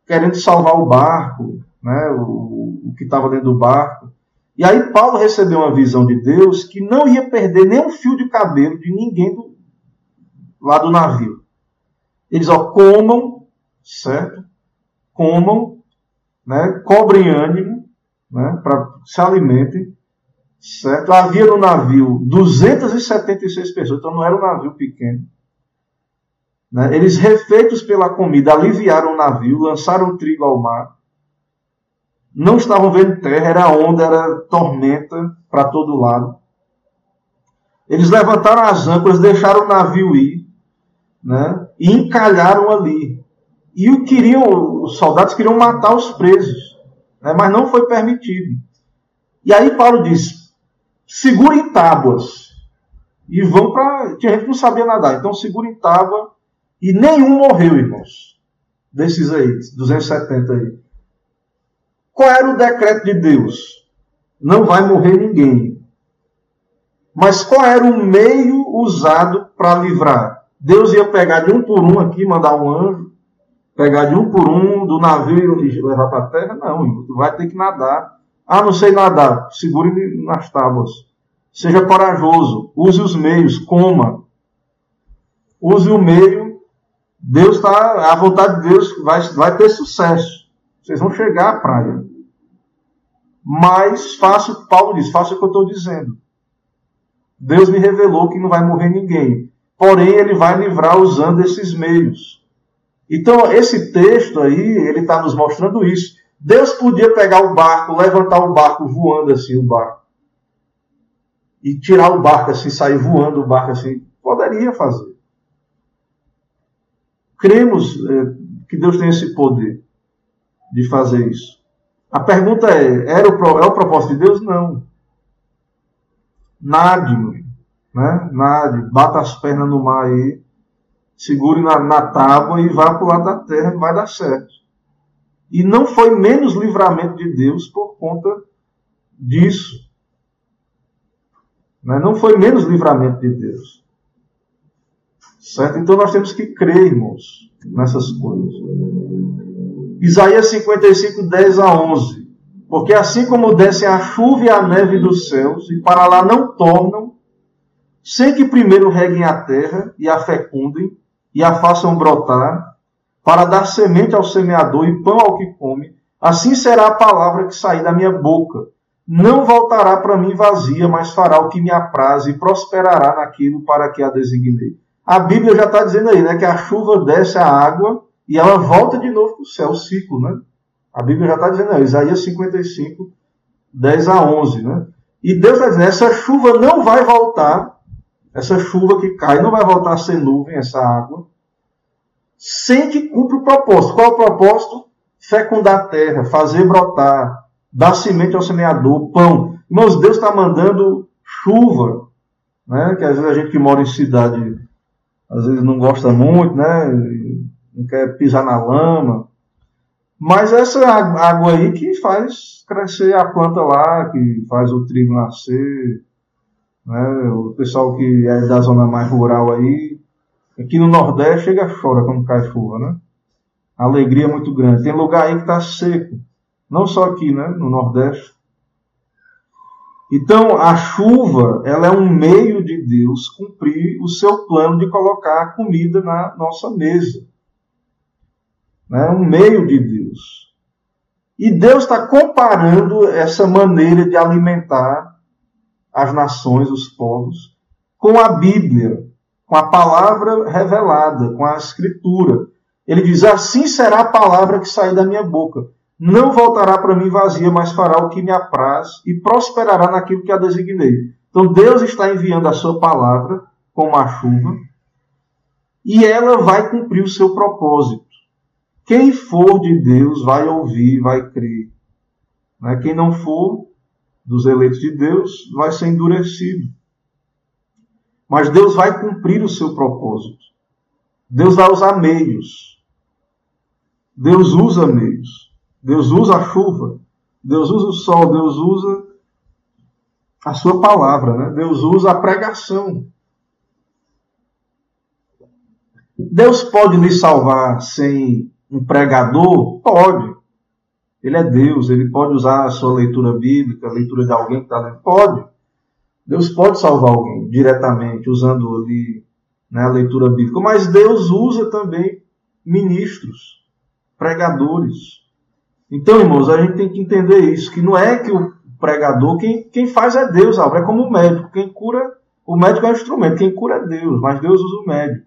querendo salvar o barco, né, o, o que estava dentro do barco. E aí Paulo recebeu uma visão de Deus que não ia perder nem um fio de cabelo de ninguém do, lá do navio. Eles, ó, comam, certo? Comam, né? Cobrem ânimo, né, para se alimentem, certo? Havia no navio 276 pessoas, então não era um navio pequeno. Né? Eles, refeitos pela comida, aliviaram o navio, lançaram o trigo ao mar. Não estavam vendo terra, era onda, era tormenta para todo lado. Eles levantaram as âncoras, deixaram o navio ir, né? E encalharam ali. E o queriam, os soldados queriam matar os presos né? mas não foi permitido. E aí Paulo diz: segurem tábuas e vão para. Tinha gente que não sabia nadar, então segurem tábua e nenhum morreu, irmãos. Desses aí, 270 aí. Qual era o decreto de Deus? Não vai morrer ninguém. Mas qual era o meio usado para livrar? Deus ia pegar de um por um aqui, mandar um anjo, pegar de um por um do navio e levar para a terra, não, tu vai ter que nadar. Ah, não sei nadar, segure nas tábuas. Seja corajoso, use os meios, coma. Use o meio. Deus está, a vontade de Deus vai, vai ter sucesso. Vocês vão chegar à praia. Mas faça, Paulo diz, faça o que eu estou dizendo. Deus me revelou que não vai morrer ninguém. Porém, ele vai livrar usando esses meios. Então, esse texto aí, ele está nos mostrando isso. Deus podia pegar o barco, levantar o barco voando assim, o barco. E tirar o barco assim, sair voando o barco assim. Poderia fazer. Cremos é, que Deus tem esse poder de fazer isso. A pergunta é: era o, é o propósito de Deus? Não. Nade, né? Nade, bata as pernas no mar aí segure na, na tábua e vá para o lado da terra e vai dar certo. E não foi menos livramento de Deus por conta disso. Né? Não foi menos livramento de Deus. Certo? Então nós temos que crer, irmãos, nessas coisas. Isaías 55, 10 a 11. Porque assim como descem a chuva e a neve dos céus, e para lá não tornam, sem que primeiro reguem a terra e a fecundem, e a façam brotar, para dar semente ao semeador e pão ao que come, assim será a palavra que sair da minha boca. Não voltará para mim vazia, mas fará o que me apraz e prosperará naquilo para que a designei. A Bíblia já está dizendo aí, né, que a chuva desce a água e ela volta de novo para o céu, o ciclo, né? A Bíblia já está dizendo aí, Isaías 55, 10 a 11, né? E Deus está dizendo, essa chuva não vai voltar, essa chuva que cai não vai voltar a ser nuvem, essa água, sem que cumpra o propósito. Qual é o propósito? Fecundar a terra, fazer brotar, dar semente ao semeador, pão. Irmãos, Deus está mandando chuva, né? Que às vezes a gente que mora em cidade, às vezes não gosta muito, né? Não quer pisar na lama. Mas essa água aí que faz crescer a planta lá, que faz o trigo nascer. Né? O pessoal que é da zona mais rural aí, Aqui no Nordeste chega chora quando cai chuva, né? A alegria é muito grande. Tem lugar aí que está seco. Não só aqui, né? No Nordeste. Então, a chuva, ela é um meio de Deus cumprir o seu plano de colocar a comida na nossa mesa. É um meio de Deus. E Deus está comparando essa maneira de alimentar as nações, os povos, com a Bíblia com a palavra revelada, com a escritura. Ele diz: Assim será a palavra que sair da minha boca. Não voltará para mim vazia, mas fará o que me apraz e prosperará naquilo que a designei. Então Deus está enviando a sua palavra como a chuva e ela vai cumprir o seu propósito. Quem for de Deus vai ouvir, vai crer. Né? Quem não for dos eleitos de Deus vai ser endurecido. Mas Deus vai cumprir o seu propósito. Deus vai usar meios. Deus usa meios. Deus usa a chuva. Deus usa o sol. Deus usa a sua palavra. Né? Deus usa a pregação. Deus pode lhe salvar sem um pregador? Pode. Ele é Deus, ele pode usar a sua leitura bíblica, a leitura de alguém que está lendo? Pode. Deus pode salvar alguém diretamente, usando ali né, a leitura bíblica, mas Deus usa também ministros, pregadores. Então, irmãos, a gente tem que entender isso, que não é que o pregador, quem, quem faz é Deus, é como o médico, quem cura, o médico é o instrumento, quem cura é Deus, mas Deus usa o médico.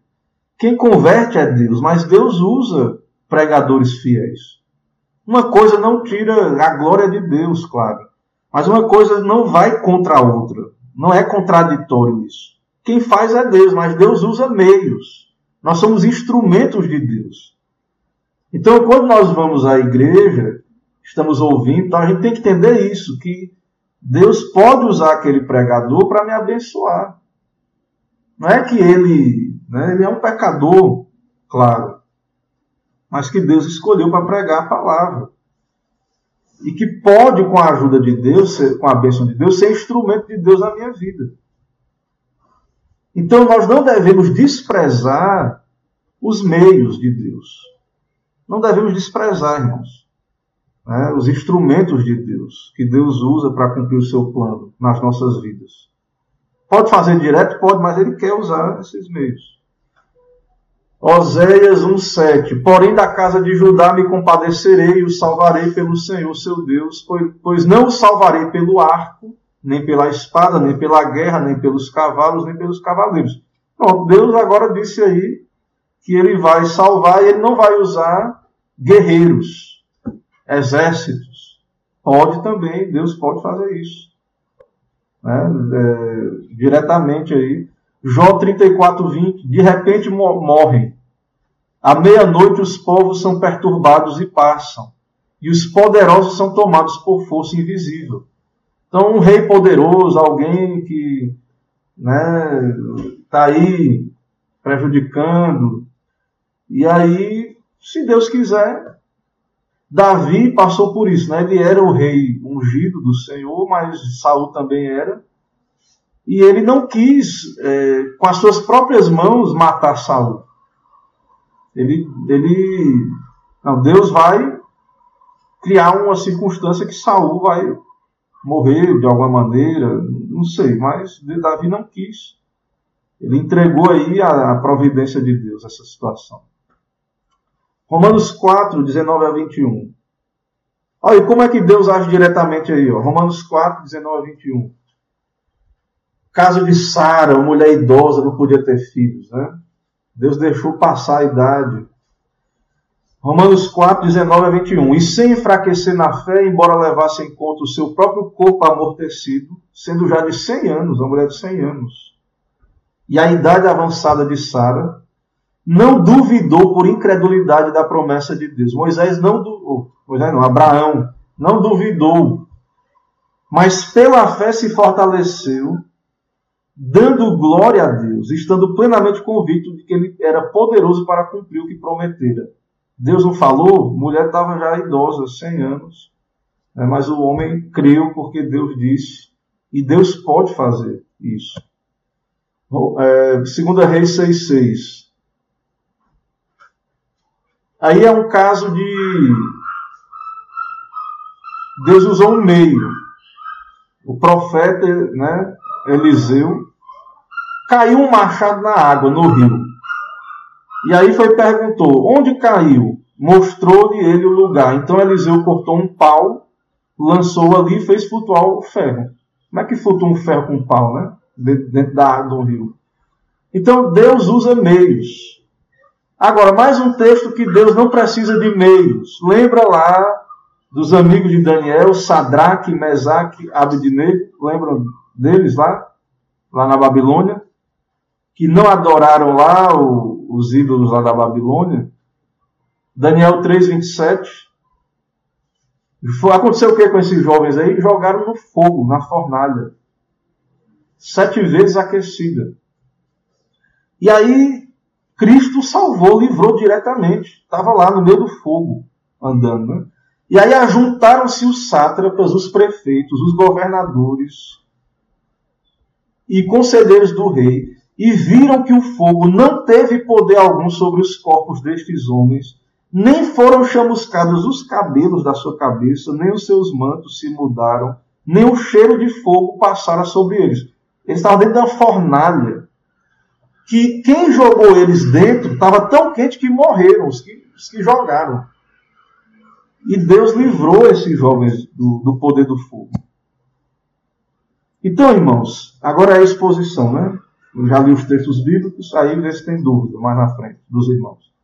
Quem converte é Deus, mas Deus usa pregadores fiéis. Uma coisa não tira a glória de Deus, claro, mas uma coisa não vai contra a outra. Não é contraditório isso. Quem faz é Deus, mas Deus usa meios. Nós somos instrumentos de Deus. Então, quando nós vamos à igreja, estamos ouvindo, então a gente tem que entender isso, que Deus pode usar aquele pregador para me abençoar. Não é que ele, né, ele é um pecador, claro, mas que Deus escolheu para pregar a palavra e que pode, com a ajuda de Deus, com a bênção de Deus, ser instrumento de Deus na minha vida. Então nós não devemos desprezar os meios de Deus. Não devemos desprezar, irmãos, né, os instrumentos de Deus, que Deus usa para cumprir o seu plano nas nossas vidas. Pode fazer direto? Pode, mas Ele quer usar esses meios. Oséias 1,7 Porém da casa de Judá me compadecerei e o salvarei pelo Senhor seu Deus, pois, não o salvarei pelo arco, nem pela espada, nem pela guerra, nem pelos cavalos, nem pelos cavaleiros. Pronto, Deus agora disse aí que ele vai salvar e ele não vai usar guerreiros, exércitos. Pode também, Deus pode fazer isso. Né? É, diretamente aí. Jó 34, 20. De repente morrem. À meia-noite os povos são perturbados e passam. E os poderosos são tomados por força invisível. Então, um rei poderoso, alguém que né, tá aí prejudicando. E aí, se Deus quiser, Davi passou por isso. Né? Ele era o rei ungido do Senhor, mas Saul também era. E ele não quis, é, com as suas próprias mãos, matar Saul. Ele, ele, não, Deus vai criar uma circunstância que Saul vai morrer de alguma maneira, não sei, mas Davi não quis. Ele entregou aí a, a providência de Deus essa situação. Romanos 4, 19 a 21. Olha, como é que Deus age diretamente aí? Ó? Romanos 4, 19 a 21. Caso de Sara, mulher idosa, não podia ter filhos. Né? Deus deixou passar a idade. Romanos 4, 19 a 21. E sem enfraquecer na fé, embora levasse em conta o seu próprio corpo amortecido, sendo já de 100 anos, uma mulher de 100 anos, e a idade avançada de Sara, não duvidou por incredulidade da promessa de Deus. Moisés não duvidou, Moisés não, Abraão não duvidou, mas pela fé se fortaleceu, dando glória a Deus, estando plenamente convicto de que ele era poderoso para cumprir o que prometera. Deus não falou, mulher estava já idosa, 100 anos, né? mas o homem creu porque Deus disse, e Deus pode fazer isso. É, 2 Reis 6,6. Aí é um caso de. Deus usou um meio. O profeta né, Eliseu caiu um machado na água, no rio. E aí foi perguntou: onde caiu? Mostrou-lhe ele o lugar. Então Eliseu cortou um pau, lançou ali e fez flutuar o ferro. Como é que flutua um ferro com um pau, né? Dentro da água do rio. Então Deus usa meios. Agora, mais um texto que Deus não precisa de meios. Lembra lá dos amigos de Daniel, Sadraque, Mesaque, Abednego? Lembram deles lá? Lá na Babilônia? Que não adoraram lá o, os ídolos lá da Babilônia. Daniel 3, 27. Aconteceu o que com esses jovens aí? Jogaram no fogo, na fornalha. Sete vezes aquecida. E aí, Cristo salvou, livrou diretamente. Estava lá no meio do fogo, andando. Né? E aí ajuntaram-se os sátrapas, os prefeitos, os governadores e conselheiros do rei e viram que o fogo não teve poder algum sobre os corpos destes homens, nem foram chamuscados os cabelos da sua cabeça, nem os seus mantos se mudaram, nem o cheiro de fogo passara sobre eles. Eles estavam dentro da fornalha, que quem jogou eles dentro estava tão quente que morreram, os que, os que jogaram. E Deus livrou esses jovens do, do poder do fogo. Então, irmãos, agora é a exposição, né? Eu já li os textos bíblicos, aí vê se tem dúvida mais na frente dos irmãos.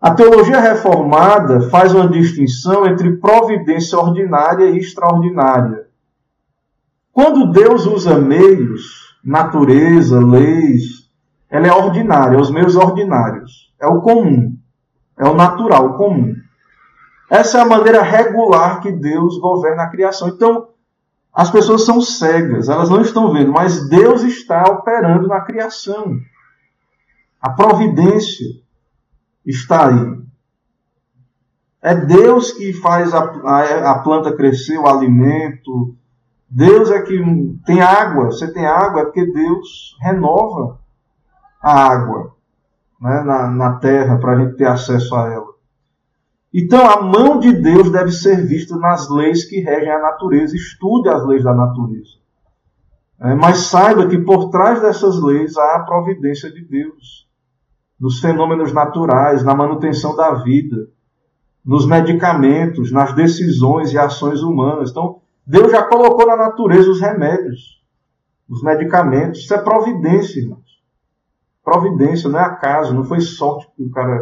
A teologia reformada faz uma distinção entre providência ordinária e extraordinária. Quando Deus usa meios, natureza, leis, ela é ordinária, os meios ordinários. É o comum, é o natural, o comum. Essa é a maneira regular que Deus governa a criação. Então, as pessoas são cegas, elas não estão vendo, mas Deus está operando na criação. A providência está aí. É Deus que faz a, a, a, planta crescer, o alimento. Deus é que tem água. Você tem água é porque Deus renova a água né, na, na terra para a gente ter acesso a ela. Então, a mão de Deus deve ser vista nas leis que regem a natureza. Estude as leis da natureza. É, mas saiba que por trás dessas leis há a providência de Deus. Nos fenômenos naturais, na manutenção da vida, nos medicamentos, nas decisões e ações humanas. Então, Deus já colocou na natureza os remédios, os medicamentos. Isso é providência, irmãos. Providência, não é acaso, não foi sorte que o cara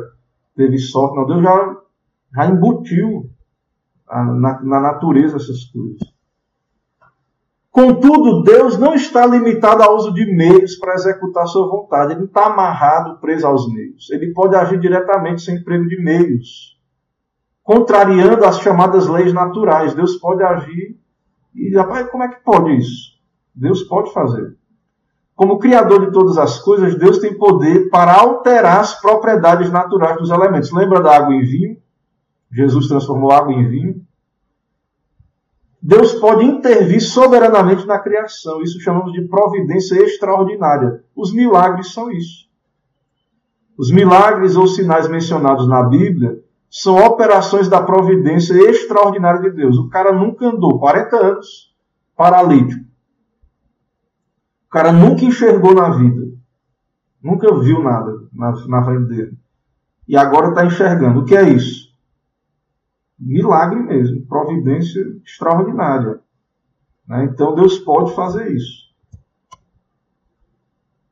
teve sorte, não. Deus já já embutiu na, na natureza essas coisas. Contudo, Deus não está limitado ao uso de meios para executar sua vontade. Ele não está amarrado, preso aos meios. Ele pode agir diretamente sem emprego de meios, contrariando as chamadas leis naturais. Deus pode agir. E, rapaz, como é que pode isso? Deus pode fazer. Como Criador de todas as coisas, Deus tem poder para alterar as propriedades naturais dos elementos. Lembra da água em vinho? Jesus transformou água em vinho. Deus pode intervir soberanamente na criação. Isso chamamos de providência extraordinária. Os milagres são isso. Os milagres ou sinais mencionados na Bíblia são operações da providência extraordinária de Deus. O cara nunca andou 40 anos paralítico. O cara nunca enxergou na vida. Nunca viu nada na, na frente dele. E agora está enxergando. O que é isso? Milagre mesmo, providência extraordinária. Né? Então Deus pode fazer isso.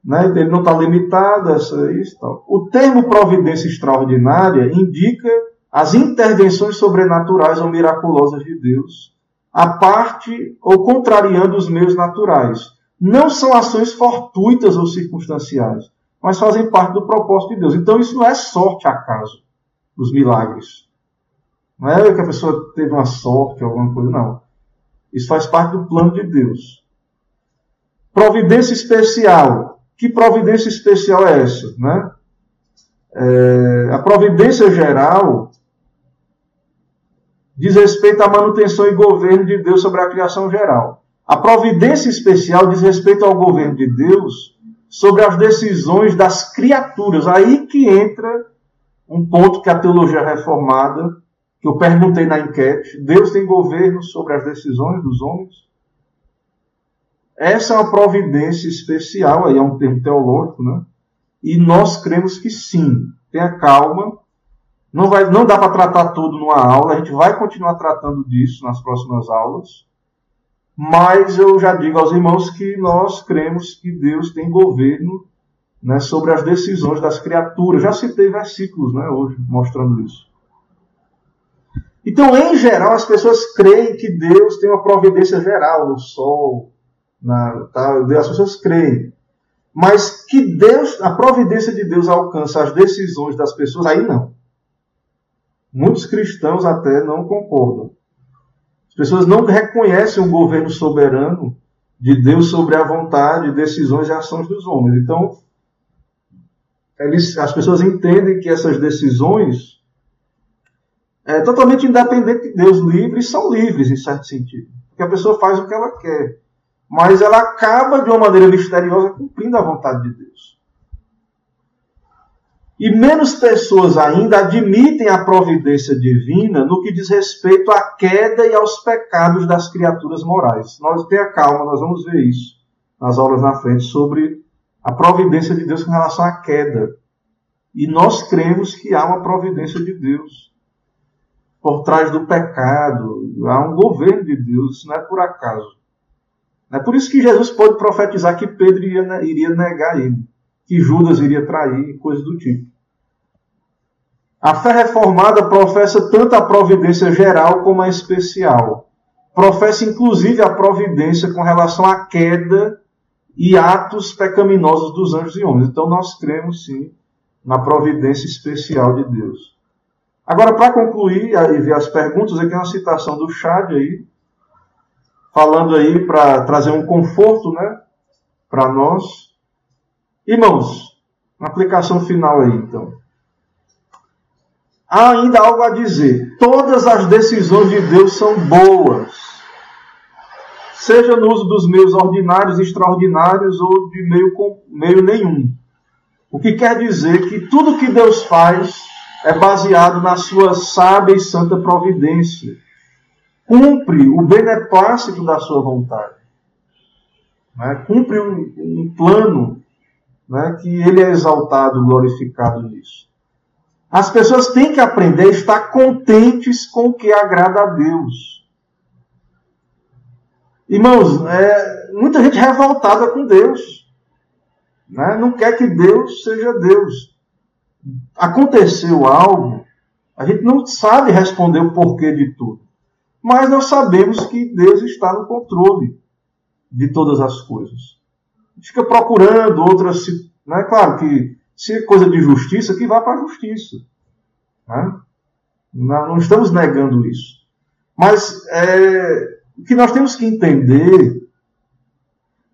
Né? Ele não está limitado a isso. Tal. O termo providência extraordinária indica as intervenções sobrenaturais ou miraculosas de Deus, a parte ou contrariando os meios naturais. Não são ações fortuitas ou circunstanciais, mas fazem parte do propósito de Deus. Então isso não é sorte acaso, os milagres. Não é que a pessoa teve uma sorte, alguma coisa, não. Isso faz parte do plano de Deus. Providência especial. Que providência especial é essa? Né? É, a providência geral diz respeito à manutenção e governo de Deus sobre a criação geral. A providência especial diz respeito ao governo de Deus sobre as decisões das criaturas. Aí que entra um ponto que a teologia reformada que eu perguntei na enquete: Deus tem governo sobre as decisões dos homens? Essa é uma providência especial, aí é um termo teológico, né? E nós cremos que sim. Tenha calma. Não, vai, não dá para tratar tudo numa aula, a gente vai continuar tratando disso nas próximas aulas. Mas eu já digo aos irmãos que nós cremos que Deus tem governo né, sobre as decisões das criaturas. Já citei versículos né, hoje mostrando isso. Então, em geral, as pessoas creem que Deus tem uma providência geral no sol, na, tá, as pessoas creem. Mas que Deus, a providência de Deus alcança as decisões das pessoas, aí não. Muitos cristãos até não concordam. As pessoas não reconhecem o governo soberano de Deus sobre a vontade, decisões e ações dos homens. Então, eles, as pessoas entendem que essas decisões é, totalmente independente de Deus, livres, são livres em certo sentido. Porque a pessoa faz o que ela quer. Mas ela acaba de uma maneira misteriosa cumprindo a vontade de Deus. E menos pessoas ainda admitem a providência divina no que diz respeito à queda e aos pecados das criaturas morais. Nós tenha calma, nós vamos ver isso nas aulas na frente sobre a providência de Deus com relação à queda. E nós cremos que há uma providência de Deus por trás do pecado. Há um governo de Deus, isso não é por acaso. É por isso que Jesus pode profetizar que Pedro iria, iria negar ele, que Judas iria trair, coisas do tipo. A fé reformada professa tanto a providência geral como a especial. Professa inclusive a providência com relação à queda e atos pecaminosos dos anjos e homens. Então nós cremos sim na providência especial de Deus. Agora, para concluir e ver as perguntas, aqui é uma citação do Chad aí, falando aí para trazer um conforto, né, para nós. Irmãos, na aplicação final aí, então. Há ainda algo a dizer. Todas as decisões de Deus são boas. Seja no uso dos meios ordinários, extraordinários ou de meio, meio nenhum. O que quer dizer que tudo que Deus faz é baseado na sua sábia e santa providência. Cumpre o beneplácito da sua vontade. Né? Cumpre um, um plano né, que ele é exaltado, glorificado nisso. As pessoas têm que aprender a estar contentes com o que agrada a Deus. Irmãos, é, muita gente revoltada com Deus. Né? Não quer que Deus seja Deus aconteceu algo, a gente não sabe responder o porquê de tudo. Mas nós sabemos que Deus está no controle de todas as coisas. Fica procurando outras. Né? Claro que se é coisa de justiça, que vá para a justiça. Né? Não, não, estamos negando isso. Mas é, o que nós temos que entender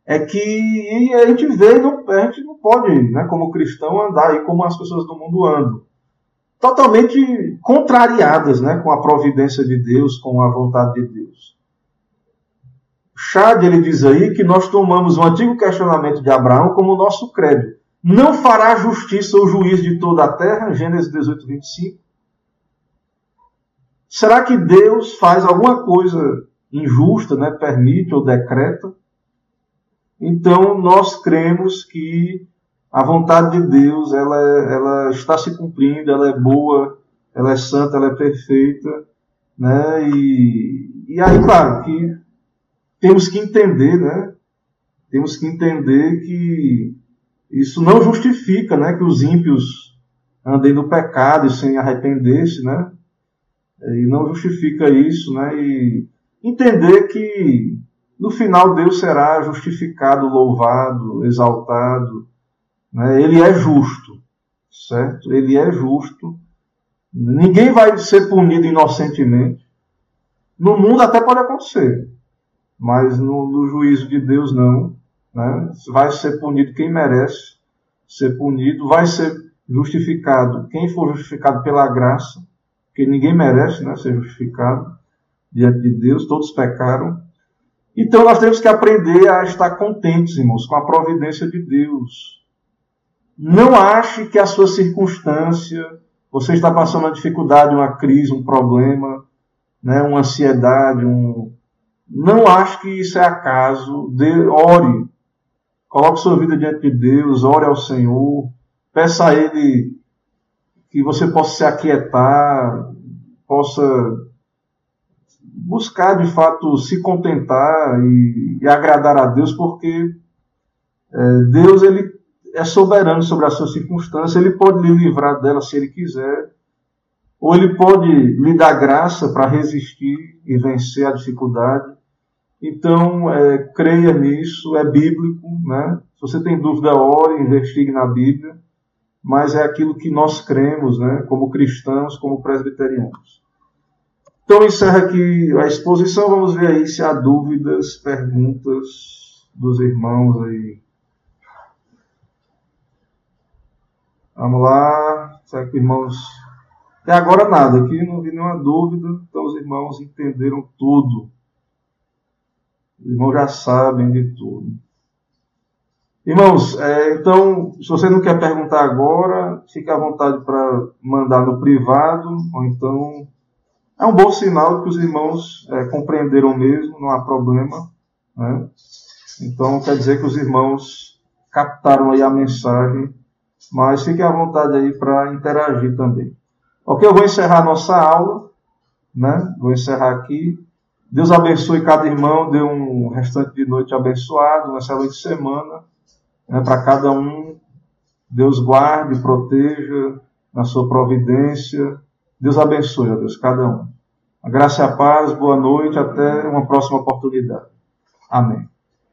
é que a gente vê, a gente não pode, né, como cristão, andar aí como as pessoas do mundo andam. Totalmente contrariadas né, com a providência de Deus, com a vontade de Deus. Chad ele diz aí que nós tomamos o antigo questionamento de Abraão como nosso credo. Não fará justiça o juiz de toda a terra, Gênesis 18, 25. Será que Deus faz alguma coisa injusta, né? permite ou decreta? Então nós cremos que a vontade de Deus ela, ela está se cumprindo, ela é boa, ela é santa, ela é perfeita, né? E, e aí, claro, que temos que entender, né? Temos que entender que isso não justifica, né? Que os ímpios andem no pecado sem arrepender-se, né? E não justifica isso, né? E entender que no final Deus será justificado, louvado, exaltado. Né? Ele é justo, certo? Ele é justo. Ninguém vai ser punido inocentemente. No mundo até pode acontecer, mas no, no juízo de Deus não. Né? Vai ser punido quem merece ser punido, vai ser justificado quem for justificado pela graça, porque ninguém merece né, ser justificado diante de Deus, todos pecaram. Então nós temos que aprender a estar contentes, irmãos, com a providência de Deus. Não ache que a sua circunstância, você está passando uma dificuldade, uma crise, um problema, né, uma ansiedade, um... não ache que isso é acaso. De... Ore, coloque sua vida diante de Deus, ore ao Senhor, peça a Ele que você possa se aquietar, possa buscar de fato se contentar e, e agradar a Deus, porque é, Deus ele é soberano sobre a sua circunstância, ele pode lhe livrar dela se ele quiser, ou ele pode lhe dar graça para resistir e vencer a dificuldade. Então, é, creia nisso, é bíblico, né? Se você tem dúvida, ore, investigue na Bíblia, mas é aquilo que nós cremos, né? Como cristãos, como presbiterianos. Então, encerra aqui a exposição. Vamos ver aí se há dúvidas, perguntas dos irmãos aí. Vamos lá. Será que irmãos. Até agora nada, aqui não vi nenhuma dúvida. Então, os irmãos entenderam tudo. Os irmãos já sabem de tudo. Irmãos, é, então, se você não quer perguntar agora, fique à vontade para mandar no privado, ou então é um bom sinal de que os irmãos é, compreenderam mesmo, não há problema. Né? Então quer dizer que os irmãos captaram aí a mensagem, mas fiquem à vontade aí para interagir também. Ok, eu vou encerrar nossa aula, né? Vou encerrar aqui. Deus abençoe cada irmão, dê um restante de noite abençoado, uma excelente semana né, para cada um. Deus guarde, proteja na sua providência Deus abençoe, ó Deus, cada um. A graça e a paz, boa noite, até uma próxima oportunidade. Amém.